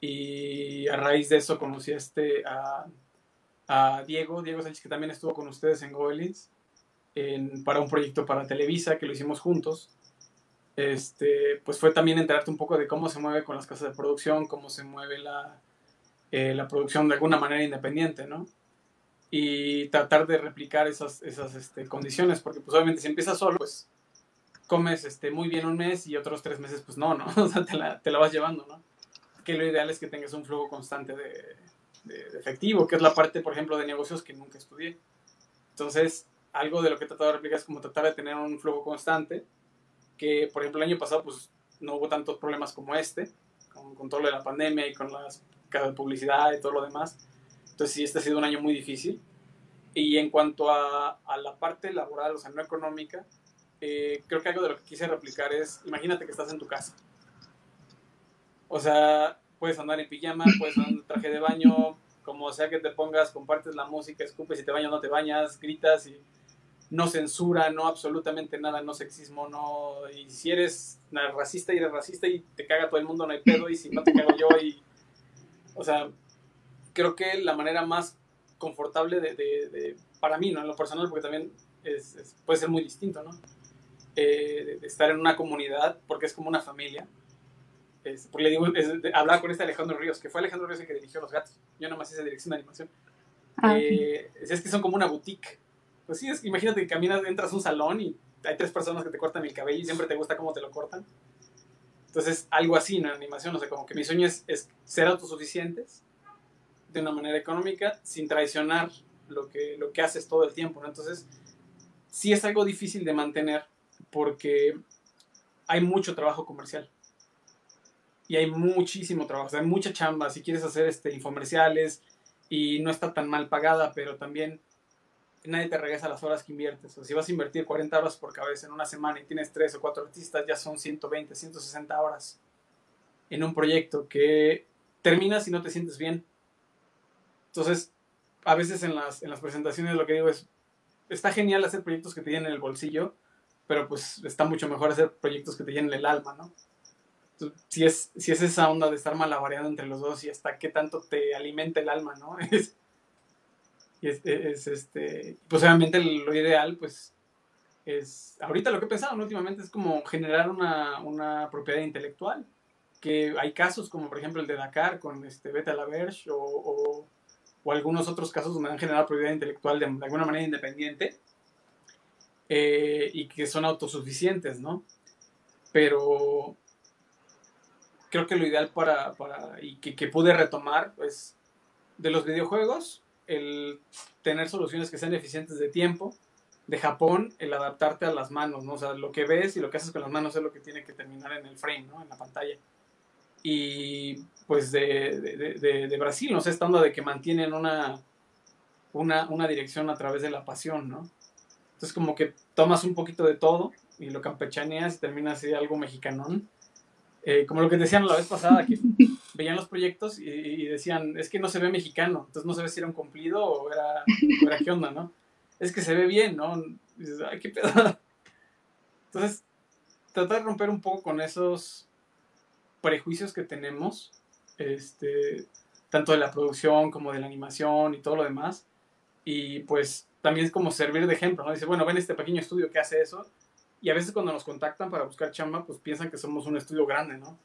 Y a raíz de eso conocí a, este, a, Diego, Diego Sánchez, que también estuvo con ustedes en Goelins, en, para un proyecto para Televisa, que lo hicimos juntos este, pues fue también enterarte un poco de cómo se mueve con las casas de producción, cómo se mueve la, eh, la producción de alguna manera independiente, ¿no? Y tratar de replicar esas, esas este, condiciones, porque pues obviamente si empiezas solo, pues comes este, muy bien un mes y otros tres meses pues no, ¿no? [laughs] O sea, te la, te la vas llevando, ¿no? Que lo ideal es que tengas un flujo constante de, de, de efectivo, que es la parte, por ejemplo, de negocios que nunca estudié. Entonces, algo de lo que he tratado de replicar es como tratar de tener un flujo constante, que por ejemplo el año pasado pues no hubo tantos problemas como este, con, con todo lo de la pandemia y con las de publicidad y todo lo demás. Entonces sí, este ha sido un año muy difícil. Y en cuanto a, a la parte laboral, o sea, no económica, eh, creo que algo de lo que quise replicar es, imagínate que estás en tu casa. O sea, puedes andar en pijama, puedes andar en traje de baño, como sea que te pongas, compartes la música, escupes si te bañas o no te bañas, gritas y no censura, no absolutamente nada, no sexismo, no. Y si eres racista y eres racista y te caga todo el mundo, no hay pedo, y si no te cago yo, y. O sea, creo que la manera más confortable de, de, de para mí, ¿no? En lo personal, porque también es, es, puede ser muy distinto, ¿no? Eh, de, estar en una comunidad, porque es como una familia. Es, porque le digo, hablaba con este Alejandro Ríos, que fue Alejandro Ríos el que dirigió Los Gatos. Yo nada más hice dirección de animación. Ah, eh, es que son como una boutique pues sí, es, imagínate que caminas, entras a un salón y hay tres personas que te cortan el cabello y siempre te gusta cómo te lo cortan. Entonces, algo así, ¿no? En animación, o sea, como que mi sueño es, es ser autosuficientes, de una manera económica sin traicionar lo que, lo que haces todo el tiempo, ¿no? Entonces, sí es algo difícil de mantener porque hay mucho trabajo comercial. Y hay muchísimo trabajo, hay mucha chamba. Si quieres hacer este, infomerciales y no está tan mal pagada, pero también nadie te regresa las horas que inviertes. O si vas a invertir 40 horas por cabeza en una semana y tienes 3 o 4 artistas, ya son 120, 160 horas en un proyecto que terminas y no te sientes bien. Entonces, a veces en las, en las presentaciones lo que digo es, está genial hacer proyectos que te llenen el bolsillo, pero pues está mucho mejor hacer proyectos que te llenen el alma, ¿no? si es, si es esa onda de estar malabareando entre los dos y hasta qué tanto te alimenta el alma, ¿no? [laughs] Es, es, este, pues obviamente lo ideal, pues, es, ahorita lo que he pensado últimamente es como generar una, una, propiedad intelectual, que hay casos como por ejemplo el de Dakar con este Beta la Verge o o algunos otros casos donde han generado propiedad intelectual de, alguna manera independiente eh, y que son autosuficientes, ¿no? Pero creo que lo ideal para, para y que, que, pude retomar, pues, de los videojuegos, el tener soluciones que sean eficientes de tiempo, de Japón, el adaptarte a las manos, ¿no? O sea, lo que ves y lo que haces con las manos es lo que tiene que terminar en el frame, ¿no? En la pantalla y pues de, de, de, Brasil, no sé, estando de que mantienen una, una, una, dirección a través de la pasión, ¿no? Entonces como que tomas un poquito de todo y lo campechaneas y termina así algo mexicanón. Eh, como lo que decían la vez pasada, que [laughs] veían los proyectos y, decían, es que no se ve mexicano, entonces no se ve si era un cumplido o era, o era qué onda, ¿no? Es que se ve bien, ¿no? Y dices, ay, qué pedo. Entonces, tratar de romper un poco con esos prejuicios que tenemos, este, tanto de la producción como de la animación y todo lo demás. Y pues también es como servir de ejemplo, ¿no? Dice, bueno, ven este pequeño estudio que hace eso. Y a veces cuando nos contactan para buscar chamba, pues piensan que somos un estudio grande, ¿no?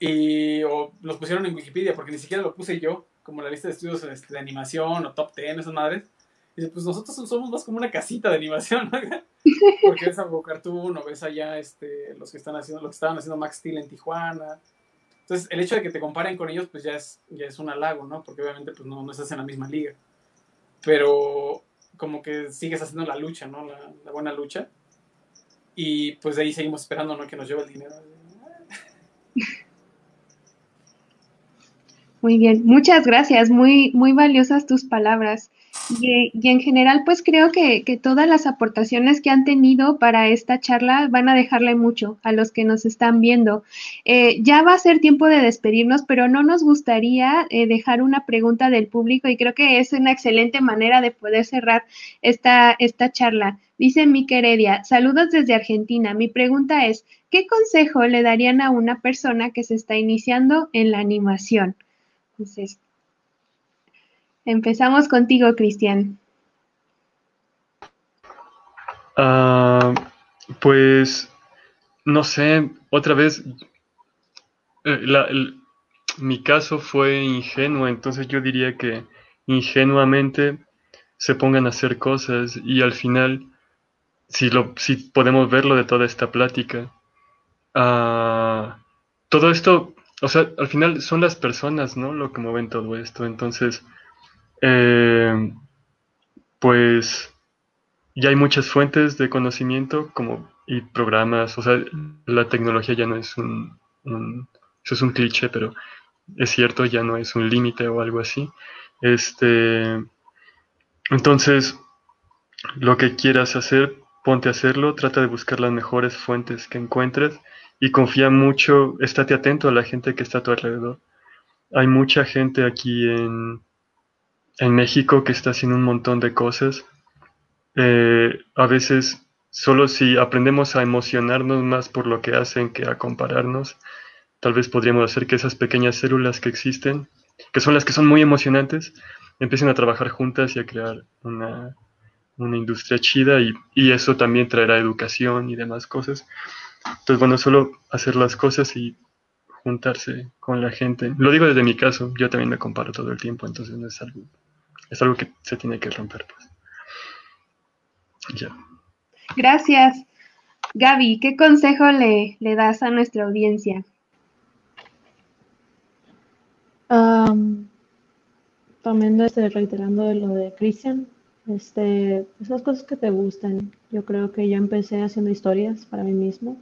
Y o los pusieron en Wikipedia, porque ni siquiera lo puse yo, como la lista de estudios este, de animación o top 10, esas madres. Y pues nosotros somos más como una casita de animación, ¿no? [laughs] Porque ves a Cartoon o ves allá este, los que están haciendo, lo que estaban haciendo Max Steel en Tijuana. Entonces, el hecho de que te comparen con ellos, pues ya es, ya es un halago, ¿no? Porque obviamente pues no, no estás en la misma liga. Pero como que sigues haciendo la lucha, ¿no? La buena lucha. Y pues de ahí seguimos esperando, ¿no? Que nos lleve el dinero. Muy bien, muchas gracias, muy, muy valiosas tus palabras. Y, en general, pues creo que, todas las aportaciones que han tenido para esta charla van a dejarle mucho a los que nos están viendo. Eh, ya va a ser tiempo de despedirnos, pero no nos gustaría eh, dejar una pregunta del público y creo que es una excelente manera de poder cerrar esta, esta charla. Dice Mike Heredia, saludos desde Argentina. Mi pregunta es, ¿qué consejo le darían a una persona que se está iniciando en la animación? Entonces, Empezamos contigo, Cristian. Ah, pues, no sé, otra vez, eh, mi caso fue ingenuo, entonces yo diría que ingenuamente se pongan a hacer cosas y al final, si, lo, si podemos verlo de toda esta plática, ah, todo esto, o sea, al final son las personas, ¿no? Lo que mueven todo esto, entonces eh, pues ya hay muchas fuentes de conocimiento como y programas, o sea, la tecnología ya no es un, eso es un cliché, pero es cierto, ya no es un límite o algo así. Este, entonces, lo que quieras hacer, ponte a hacerlo, trata de buscar las mejores fuentes que encuentres y confía mucho, estate atento a la gente que está a tu alrededor. Hay mucha gente aquí en, en México que está haciendo un montón de cosas. Eh, a veces solo si aprendemos a emocionarnos más por lo que hacen que a compararnos, tal vez podríamos hacer que esas pequeñas células que existen, que son las que son muy emocionantes, empiecen a trabajar juntas y a crear una, industria chida y, y, eso también traerá educación y demás cosas. Entonces, bueno, solo hacer las cosas y juntarse con la gente. Lo digo desde mi caso, yo también me comparo todo el tiempo, entonces no es algo es algo que se tiene que romper. Pues. Ya. Gracias. Gaby, ¿qué consejo le, das a nuestra audiencia? también este, reiterando de lo de Christian, este, esas cosas que te gustan. Yo creo que yo empecé haciendo historias para mí mismo.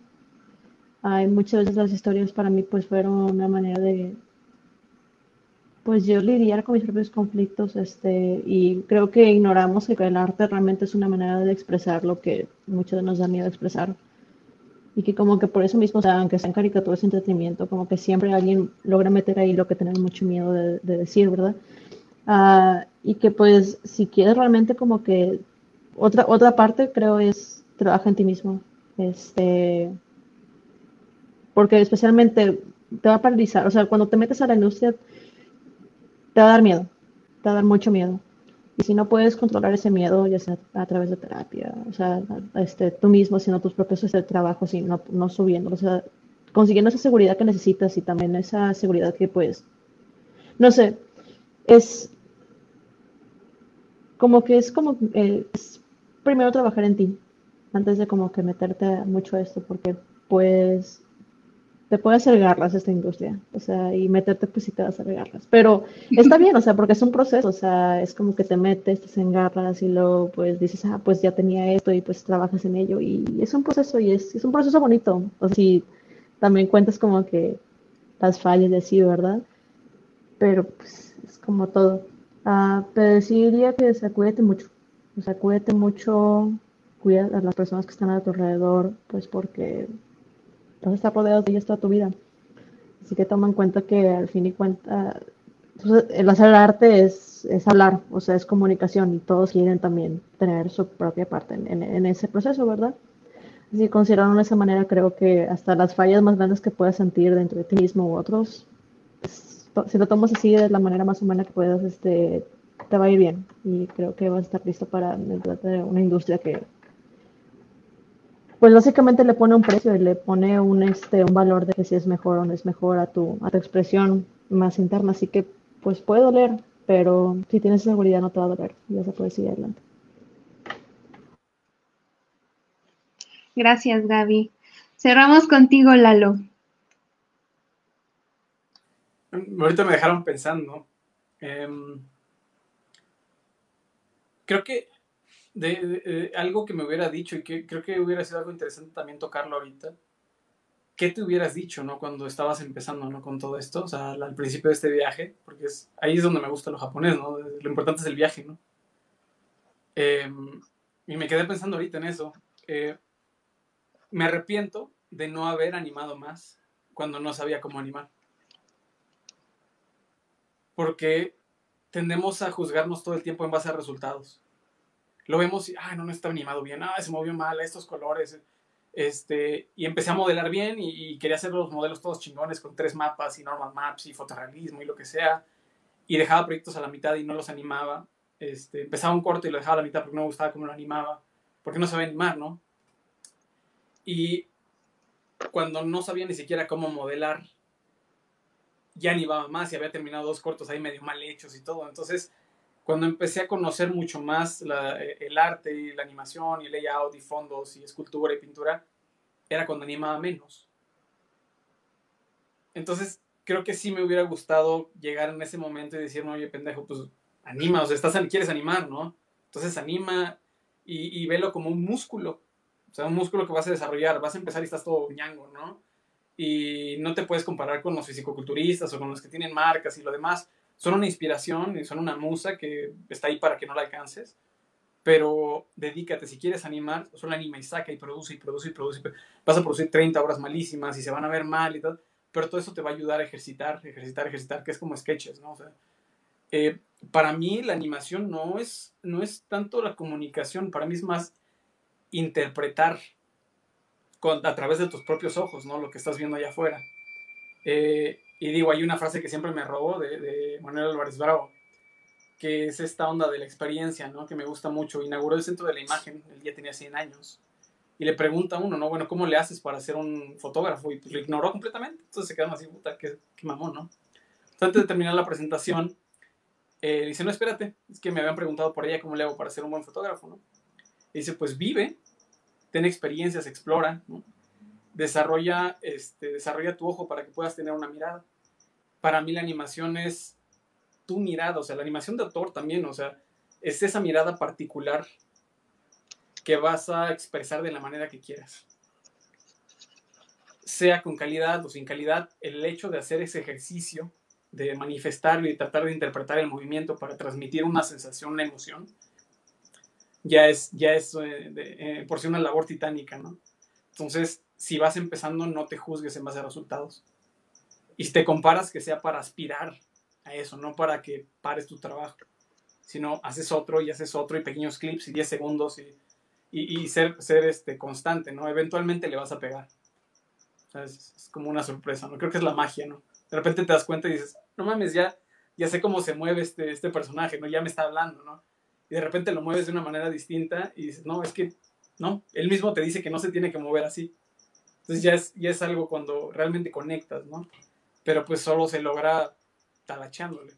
Hay muchas veces las historias para mí pues fueron una manera de pues yo lidiar con mis propios conflictos, este, y creo que ignoramos que el arte realmente es una manera de expresar lo que muchos nos da miedo expresar. Y que como que por eso mismo, o sea, aunque sean caricaturas de entretenimiento, como que siempre alguien logra meter ahí lo que tenemos mucho miedo de, decir, ¿verdad? Ah, y que pues si quieres realmente como que otra, otra parte creo es trabaja en ti mismo. Este, porque especialmente te va a paralizar, o sea, cuando te metes a la industria, te va a dar miedo, te va a dar mucho miedo. Y si no puedes controlar ese miedo, ya sea a través de terapia, o sea, este, tú mismo haciendo tus propios este, trabajos y no, no subiendo, o sea, consiguiendo esa seguridad que necesitas y también esa seguridad que pues, no sé, es como que es como, eh, es primero trabajar en ti, antes de como que meterte mucho a esto, porque pues te puede hacer garras esta industria, o sea, y meterte pues si te vas a hacer garras. Pero está bien, o sea, porque es un proceso, o sea, es como que te metes, te hacen garras y luego pues dices, ah, pues ya tenía esto y pues trabajas en ello y es un proceso y es, es un proceso bonito. O sea, si también cuentas como que las fallas de así, ¿verdad? Pero pues es como todo. Uh, pero sí diría que se cuídate mucho, o sea, cuídate mucho, cuida a las personas que están a tu alrededor, pues porque vas rodeado de ellos toda tu vida. Así que toma en cuenta que al fin y cuenta, el hacer arte es, es, hablar, o sea, es comunicación y todos quieren también tener su propia parte en, en, ese proceso, ¿verdad? Así considerando de esa manera, creo que hasta las fallas más grandes que puedas sentir dentro de ti mismo u otros, pues, si lo tomas así de la manera más humana que puedas, este, te va a ir bien y creo que vas a estar listo para una industria que pues básicamente le pone un precio y le pone un, este, un valor de que si es mejor o no es mejor a tu, a tu expresión más interna. Así que pues puede doler, pero si tienes seguridad no te va a doler y vas a poder seguir adelante. Gracias, Gaby. Cerramos contigo, Lalo. Ahorita me dejaron pensando. Em, creo que de, algo que me hubiera dicho y que creo que hubiera sido algo interesante también tocarlo ahorita. ¿Qué te hubieras dicho, no? Cuando estabas empezando, ¿no? Con todo esto, o sea, al principio de este viaje, porque es, ahí es donde me gusta lo japonés, ¿no? Lo importante es el viaje, ¿no? Em, y me quedé pensando ahorita en eso. Eh, me arrepiento de no haber animado más cuando no sabía cómo animar. Porque tendemos a juzgarnos todo el tiempo en base a resultados lo vemos y, ah, no, no está animado bien, ah, se movió mal, estos colores. Este, y empecé a modelar bien y, quería hacer los modelos todos chingones con tres mapas y normal maps y fotorrealismo y lo que sea. Y dejaba proyectos a la mitad y no los animaba. Este, empezaba un corto y lo dejaba a la mitad porque no me gustaba cómo lo animaba, porque no sabía animar, ¿no? Y cuando no sabía ni siquiera cómo modelar, ya animaba más y había terminado dos cortos ahí medio mal hechos y todo. Entonces, cuando empecé a conocer mucho más eh, el arte y la animación y layout y fondos y escultura y pintura, era cuando animaba menos. Entonces, creo que sí me hubiera gustado llegar en ese momento y decirme, oye, pendejo, pues anima, o sea, estás, quieres animar, ¿no? Entonces anima y, y velo como un músculo. O sea, un músculo que vas a desarrollar, vas a empezar y estás todo ñango, ¿no? Y no te puedes comparar con los fisicoculturistas o con los que tienen marcas y lo demás, son una inspiración y son una musa que está ahí para que no la alcances. Pero dedícate, si quieres animar, solo anima y saca y produce y produce y produce. Vas a producir 30 horas malísimas y se van a ver mal y tal. Pero todo eso te va a ayudar a ejercitar, ejercitar, ejercitar, que es como sketches, ¿no? O sea, eh, para mí la animación no es, no es tanto la comunicación, para mí es más interpretar con, a través de tus propios ojos, ¿no? Lo que estás viendo allá afuera. Eh, y digo, hay una frase que siempre me robó de, Manuel Álvarez Bravo, que es esta onda de la experiencia, ¿no? Que me gusta mucho. Inauguró el centro de la imagen, él ya tenía 100 años. Y le pregunta a uno, ¿no? Bueno, ¿cómo le haces para ser un fotógrafo? Y pues lo ignoró completamente. Entonces se quedan así, puta, qué, qué mamón, ¿no? Entonces, antes de terminar la presentación, eh, dice, no, espérate, es que me habían preguntado por ella cómo le hago para ser un buen fotógrafo, ¿no? Y dice, pues vive, ten experiencias, explora, ¿no? Desarrolla, este, desarrolla tu ojo para que puedas tener una mirada. Para mí la animación es tu mirada, o sea, la animación de autor también, o sea, es esa mirada particular que vas a expresar de la manera que quieras. Sea con calidad o sin calidad, el hecho de hacer ese ejercicio, de manifestarlo y tratar de interpretar el movimiento para transmitir una sensación, una emoción, ya es, ya es eh, eh, por sí una labor titánica, ¿no? Entonces, si vas empezando, no te juzgues en base a resultados. Y te comparas, que sea para aspirar a eso, no para que pares tu trabajo, sino haces otro y haces otro y pequeños clips y 10 segundos y, y, ser, ser este, constante, ¿no? Eventualmente le vas a pegar. es, como una sorpresa, ¿no? Creo que es la magia, ¿no? De repente te das cuenta y dices, no mames, ya, ya sé cómo se mueve este, este personaje, ¿no? Ya me está hablando, ¿no? Y de repente lo mueves de una manera distinta y dices, no, es que, no, él mismo te dice que no se tiene que mover así. Entonces ya es, ya es algo cuando realmente conectas, ¿no? Pero pues solo se logra talachándole.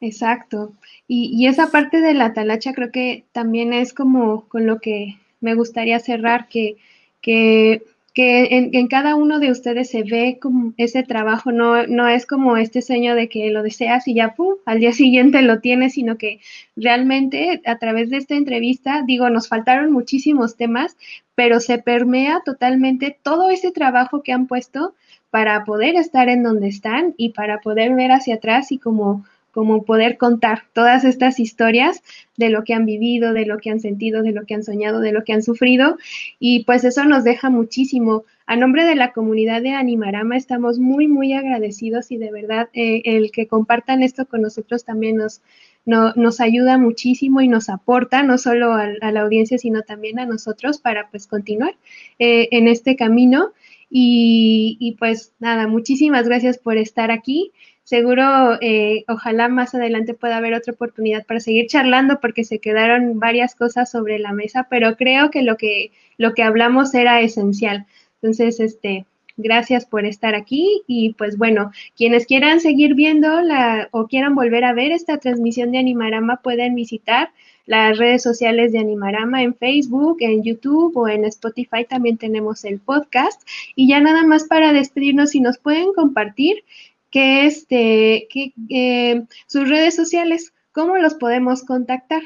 Exacto. Y, y, esa parte de la talacha creo que también es como con lo que me gustaría cerrar, que, que que en, cada uno de ustedes se ve como ese trabajo, no, no es como este sueño de que lo deseas y ya, ¡pum!, al día [laughs] siguiente lo tienes, sino que realmente a través de esta entrevista, digo, nos faltaron muchísimos temas, pero se permea totalmente todo ese trabajo que han puesto para poder estar en donde están y para poder ver hacia atrás y como como poder contar todas estas historias de lo que han vivido, de lo que han sentido, de lo que han soñado, de lo que han sufrido. Y pues eso nos deja muchísimo. A nombre de la comunidad de Animarama estamos muy, muy agradecidos y de verdad eh, el que compartan esto con nosotros también nos, nos ayuda muchísimo y nos aporta no solo a, la audiencia, sino también a nosotros para pues continuar eh, en este camino. Y, y pues nada, muchísimas gracias por estar aquí. Seguro, eh, ojalá más adelante pueda haber otra oportunidad para seguir charlando porque se quedaron varias cosas sobre la mesa, pero creo que lo que, lo que hablamos era esencial. Entonces, este, gracias por estar aquí y pues bueno, quienes quieran seguir viendo la, o quieran volver a ver esta transmisión de Animarama pueden visitar las redes sociales de Animarama en Facebook, en YouTube o en Spotify también tenemos el podcast. Y ya nada más para despedirnos, si nos pueden compartir que, este, que eh, sus redes sociales, ¿cómo los podemos contactar?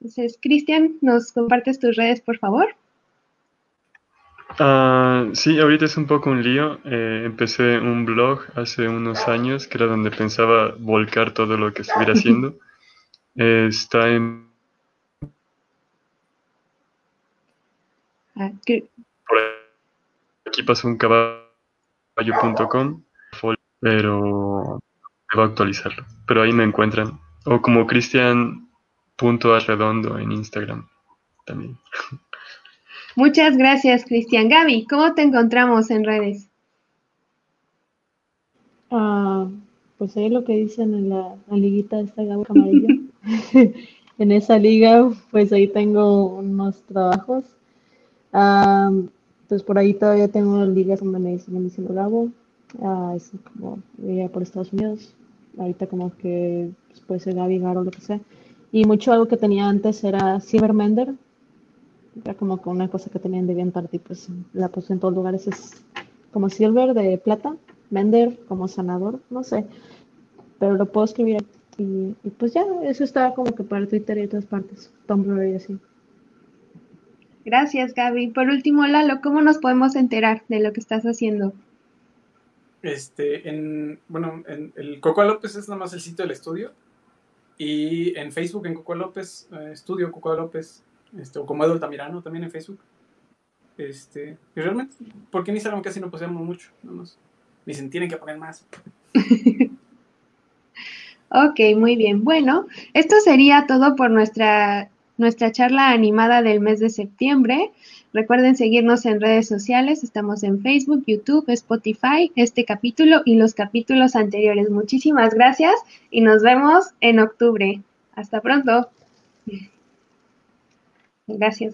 Entonces, Cristian, ¿nos compartes tus redes, por favor? Uh, sí, ahorita es un poco un lío. Eh, empecé un blog hace unos años que era donde pensaba volcar todo lo que estuviera haciendo. [laughs] está en... Ah, por aquí pasó un caballo.com pero debo actualizarlo. Pero ahí me encuentran. O como Cristian.arredondo en Instagram también. [laughs] Muchas gracias, Cristian. Gaby, ¿cómo te encontramos en redes? Ah, pues ahí lo que dicen en la, liguita de esta Gaby Camarilla. [laughs] en esa liga, pues ahí tengo unos trabajos. Ah, pues por ahí todavía tengo ligas donde me dicen diciendo Gabo. Ah, es como vivía por Estados Unidos. Ahorita como que pues, puede ser Gaby o lo que sea. Y mucho algo que tenía antes era Cybermender. Era como que una cosa que tenían de bien y pues la puse en todos lugares. Es como Silver de plata, Mender como sanador, no sé. Pero lo puedo escribir y, pues ya, eso está como que para Twitter y otras partes, Tumblr y así. Gracias, Gaby. Por último, Lalo, ¿cómo nos podemos enterar de lo que estás haciendo? Este, en, bueno, en el Coco López es nada más el sitio del estudio. Y en Facebook, en Coco López, eh, estudio Coco López, este, o como Edu Tamirano también en Facebook. Este, y realmente, porque en Instagram casi no poseemos mucho, nada más. Dicen, tienen que poner más. [laughs] ok, muy bien. Bueno, esto sería todo por nuestra, nuestra charla animada del mes de septiembre. Recuerden seguirnos en redes sociales, estamos en Facebook, YouTube, Spotify, este capítulo y los capítulos anteriores. Muchísimas gracias y nos vemos en octubre. Hasta pronto. Gracias.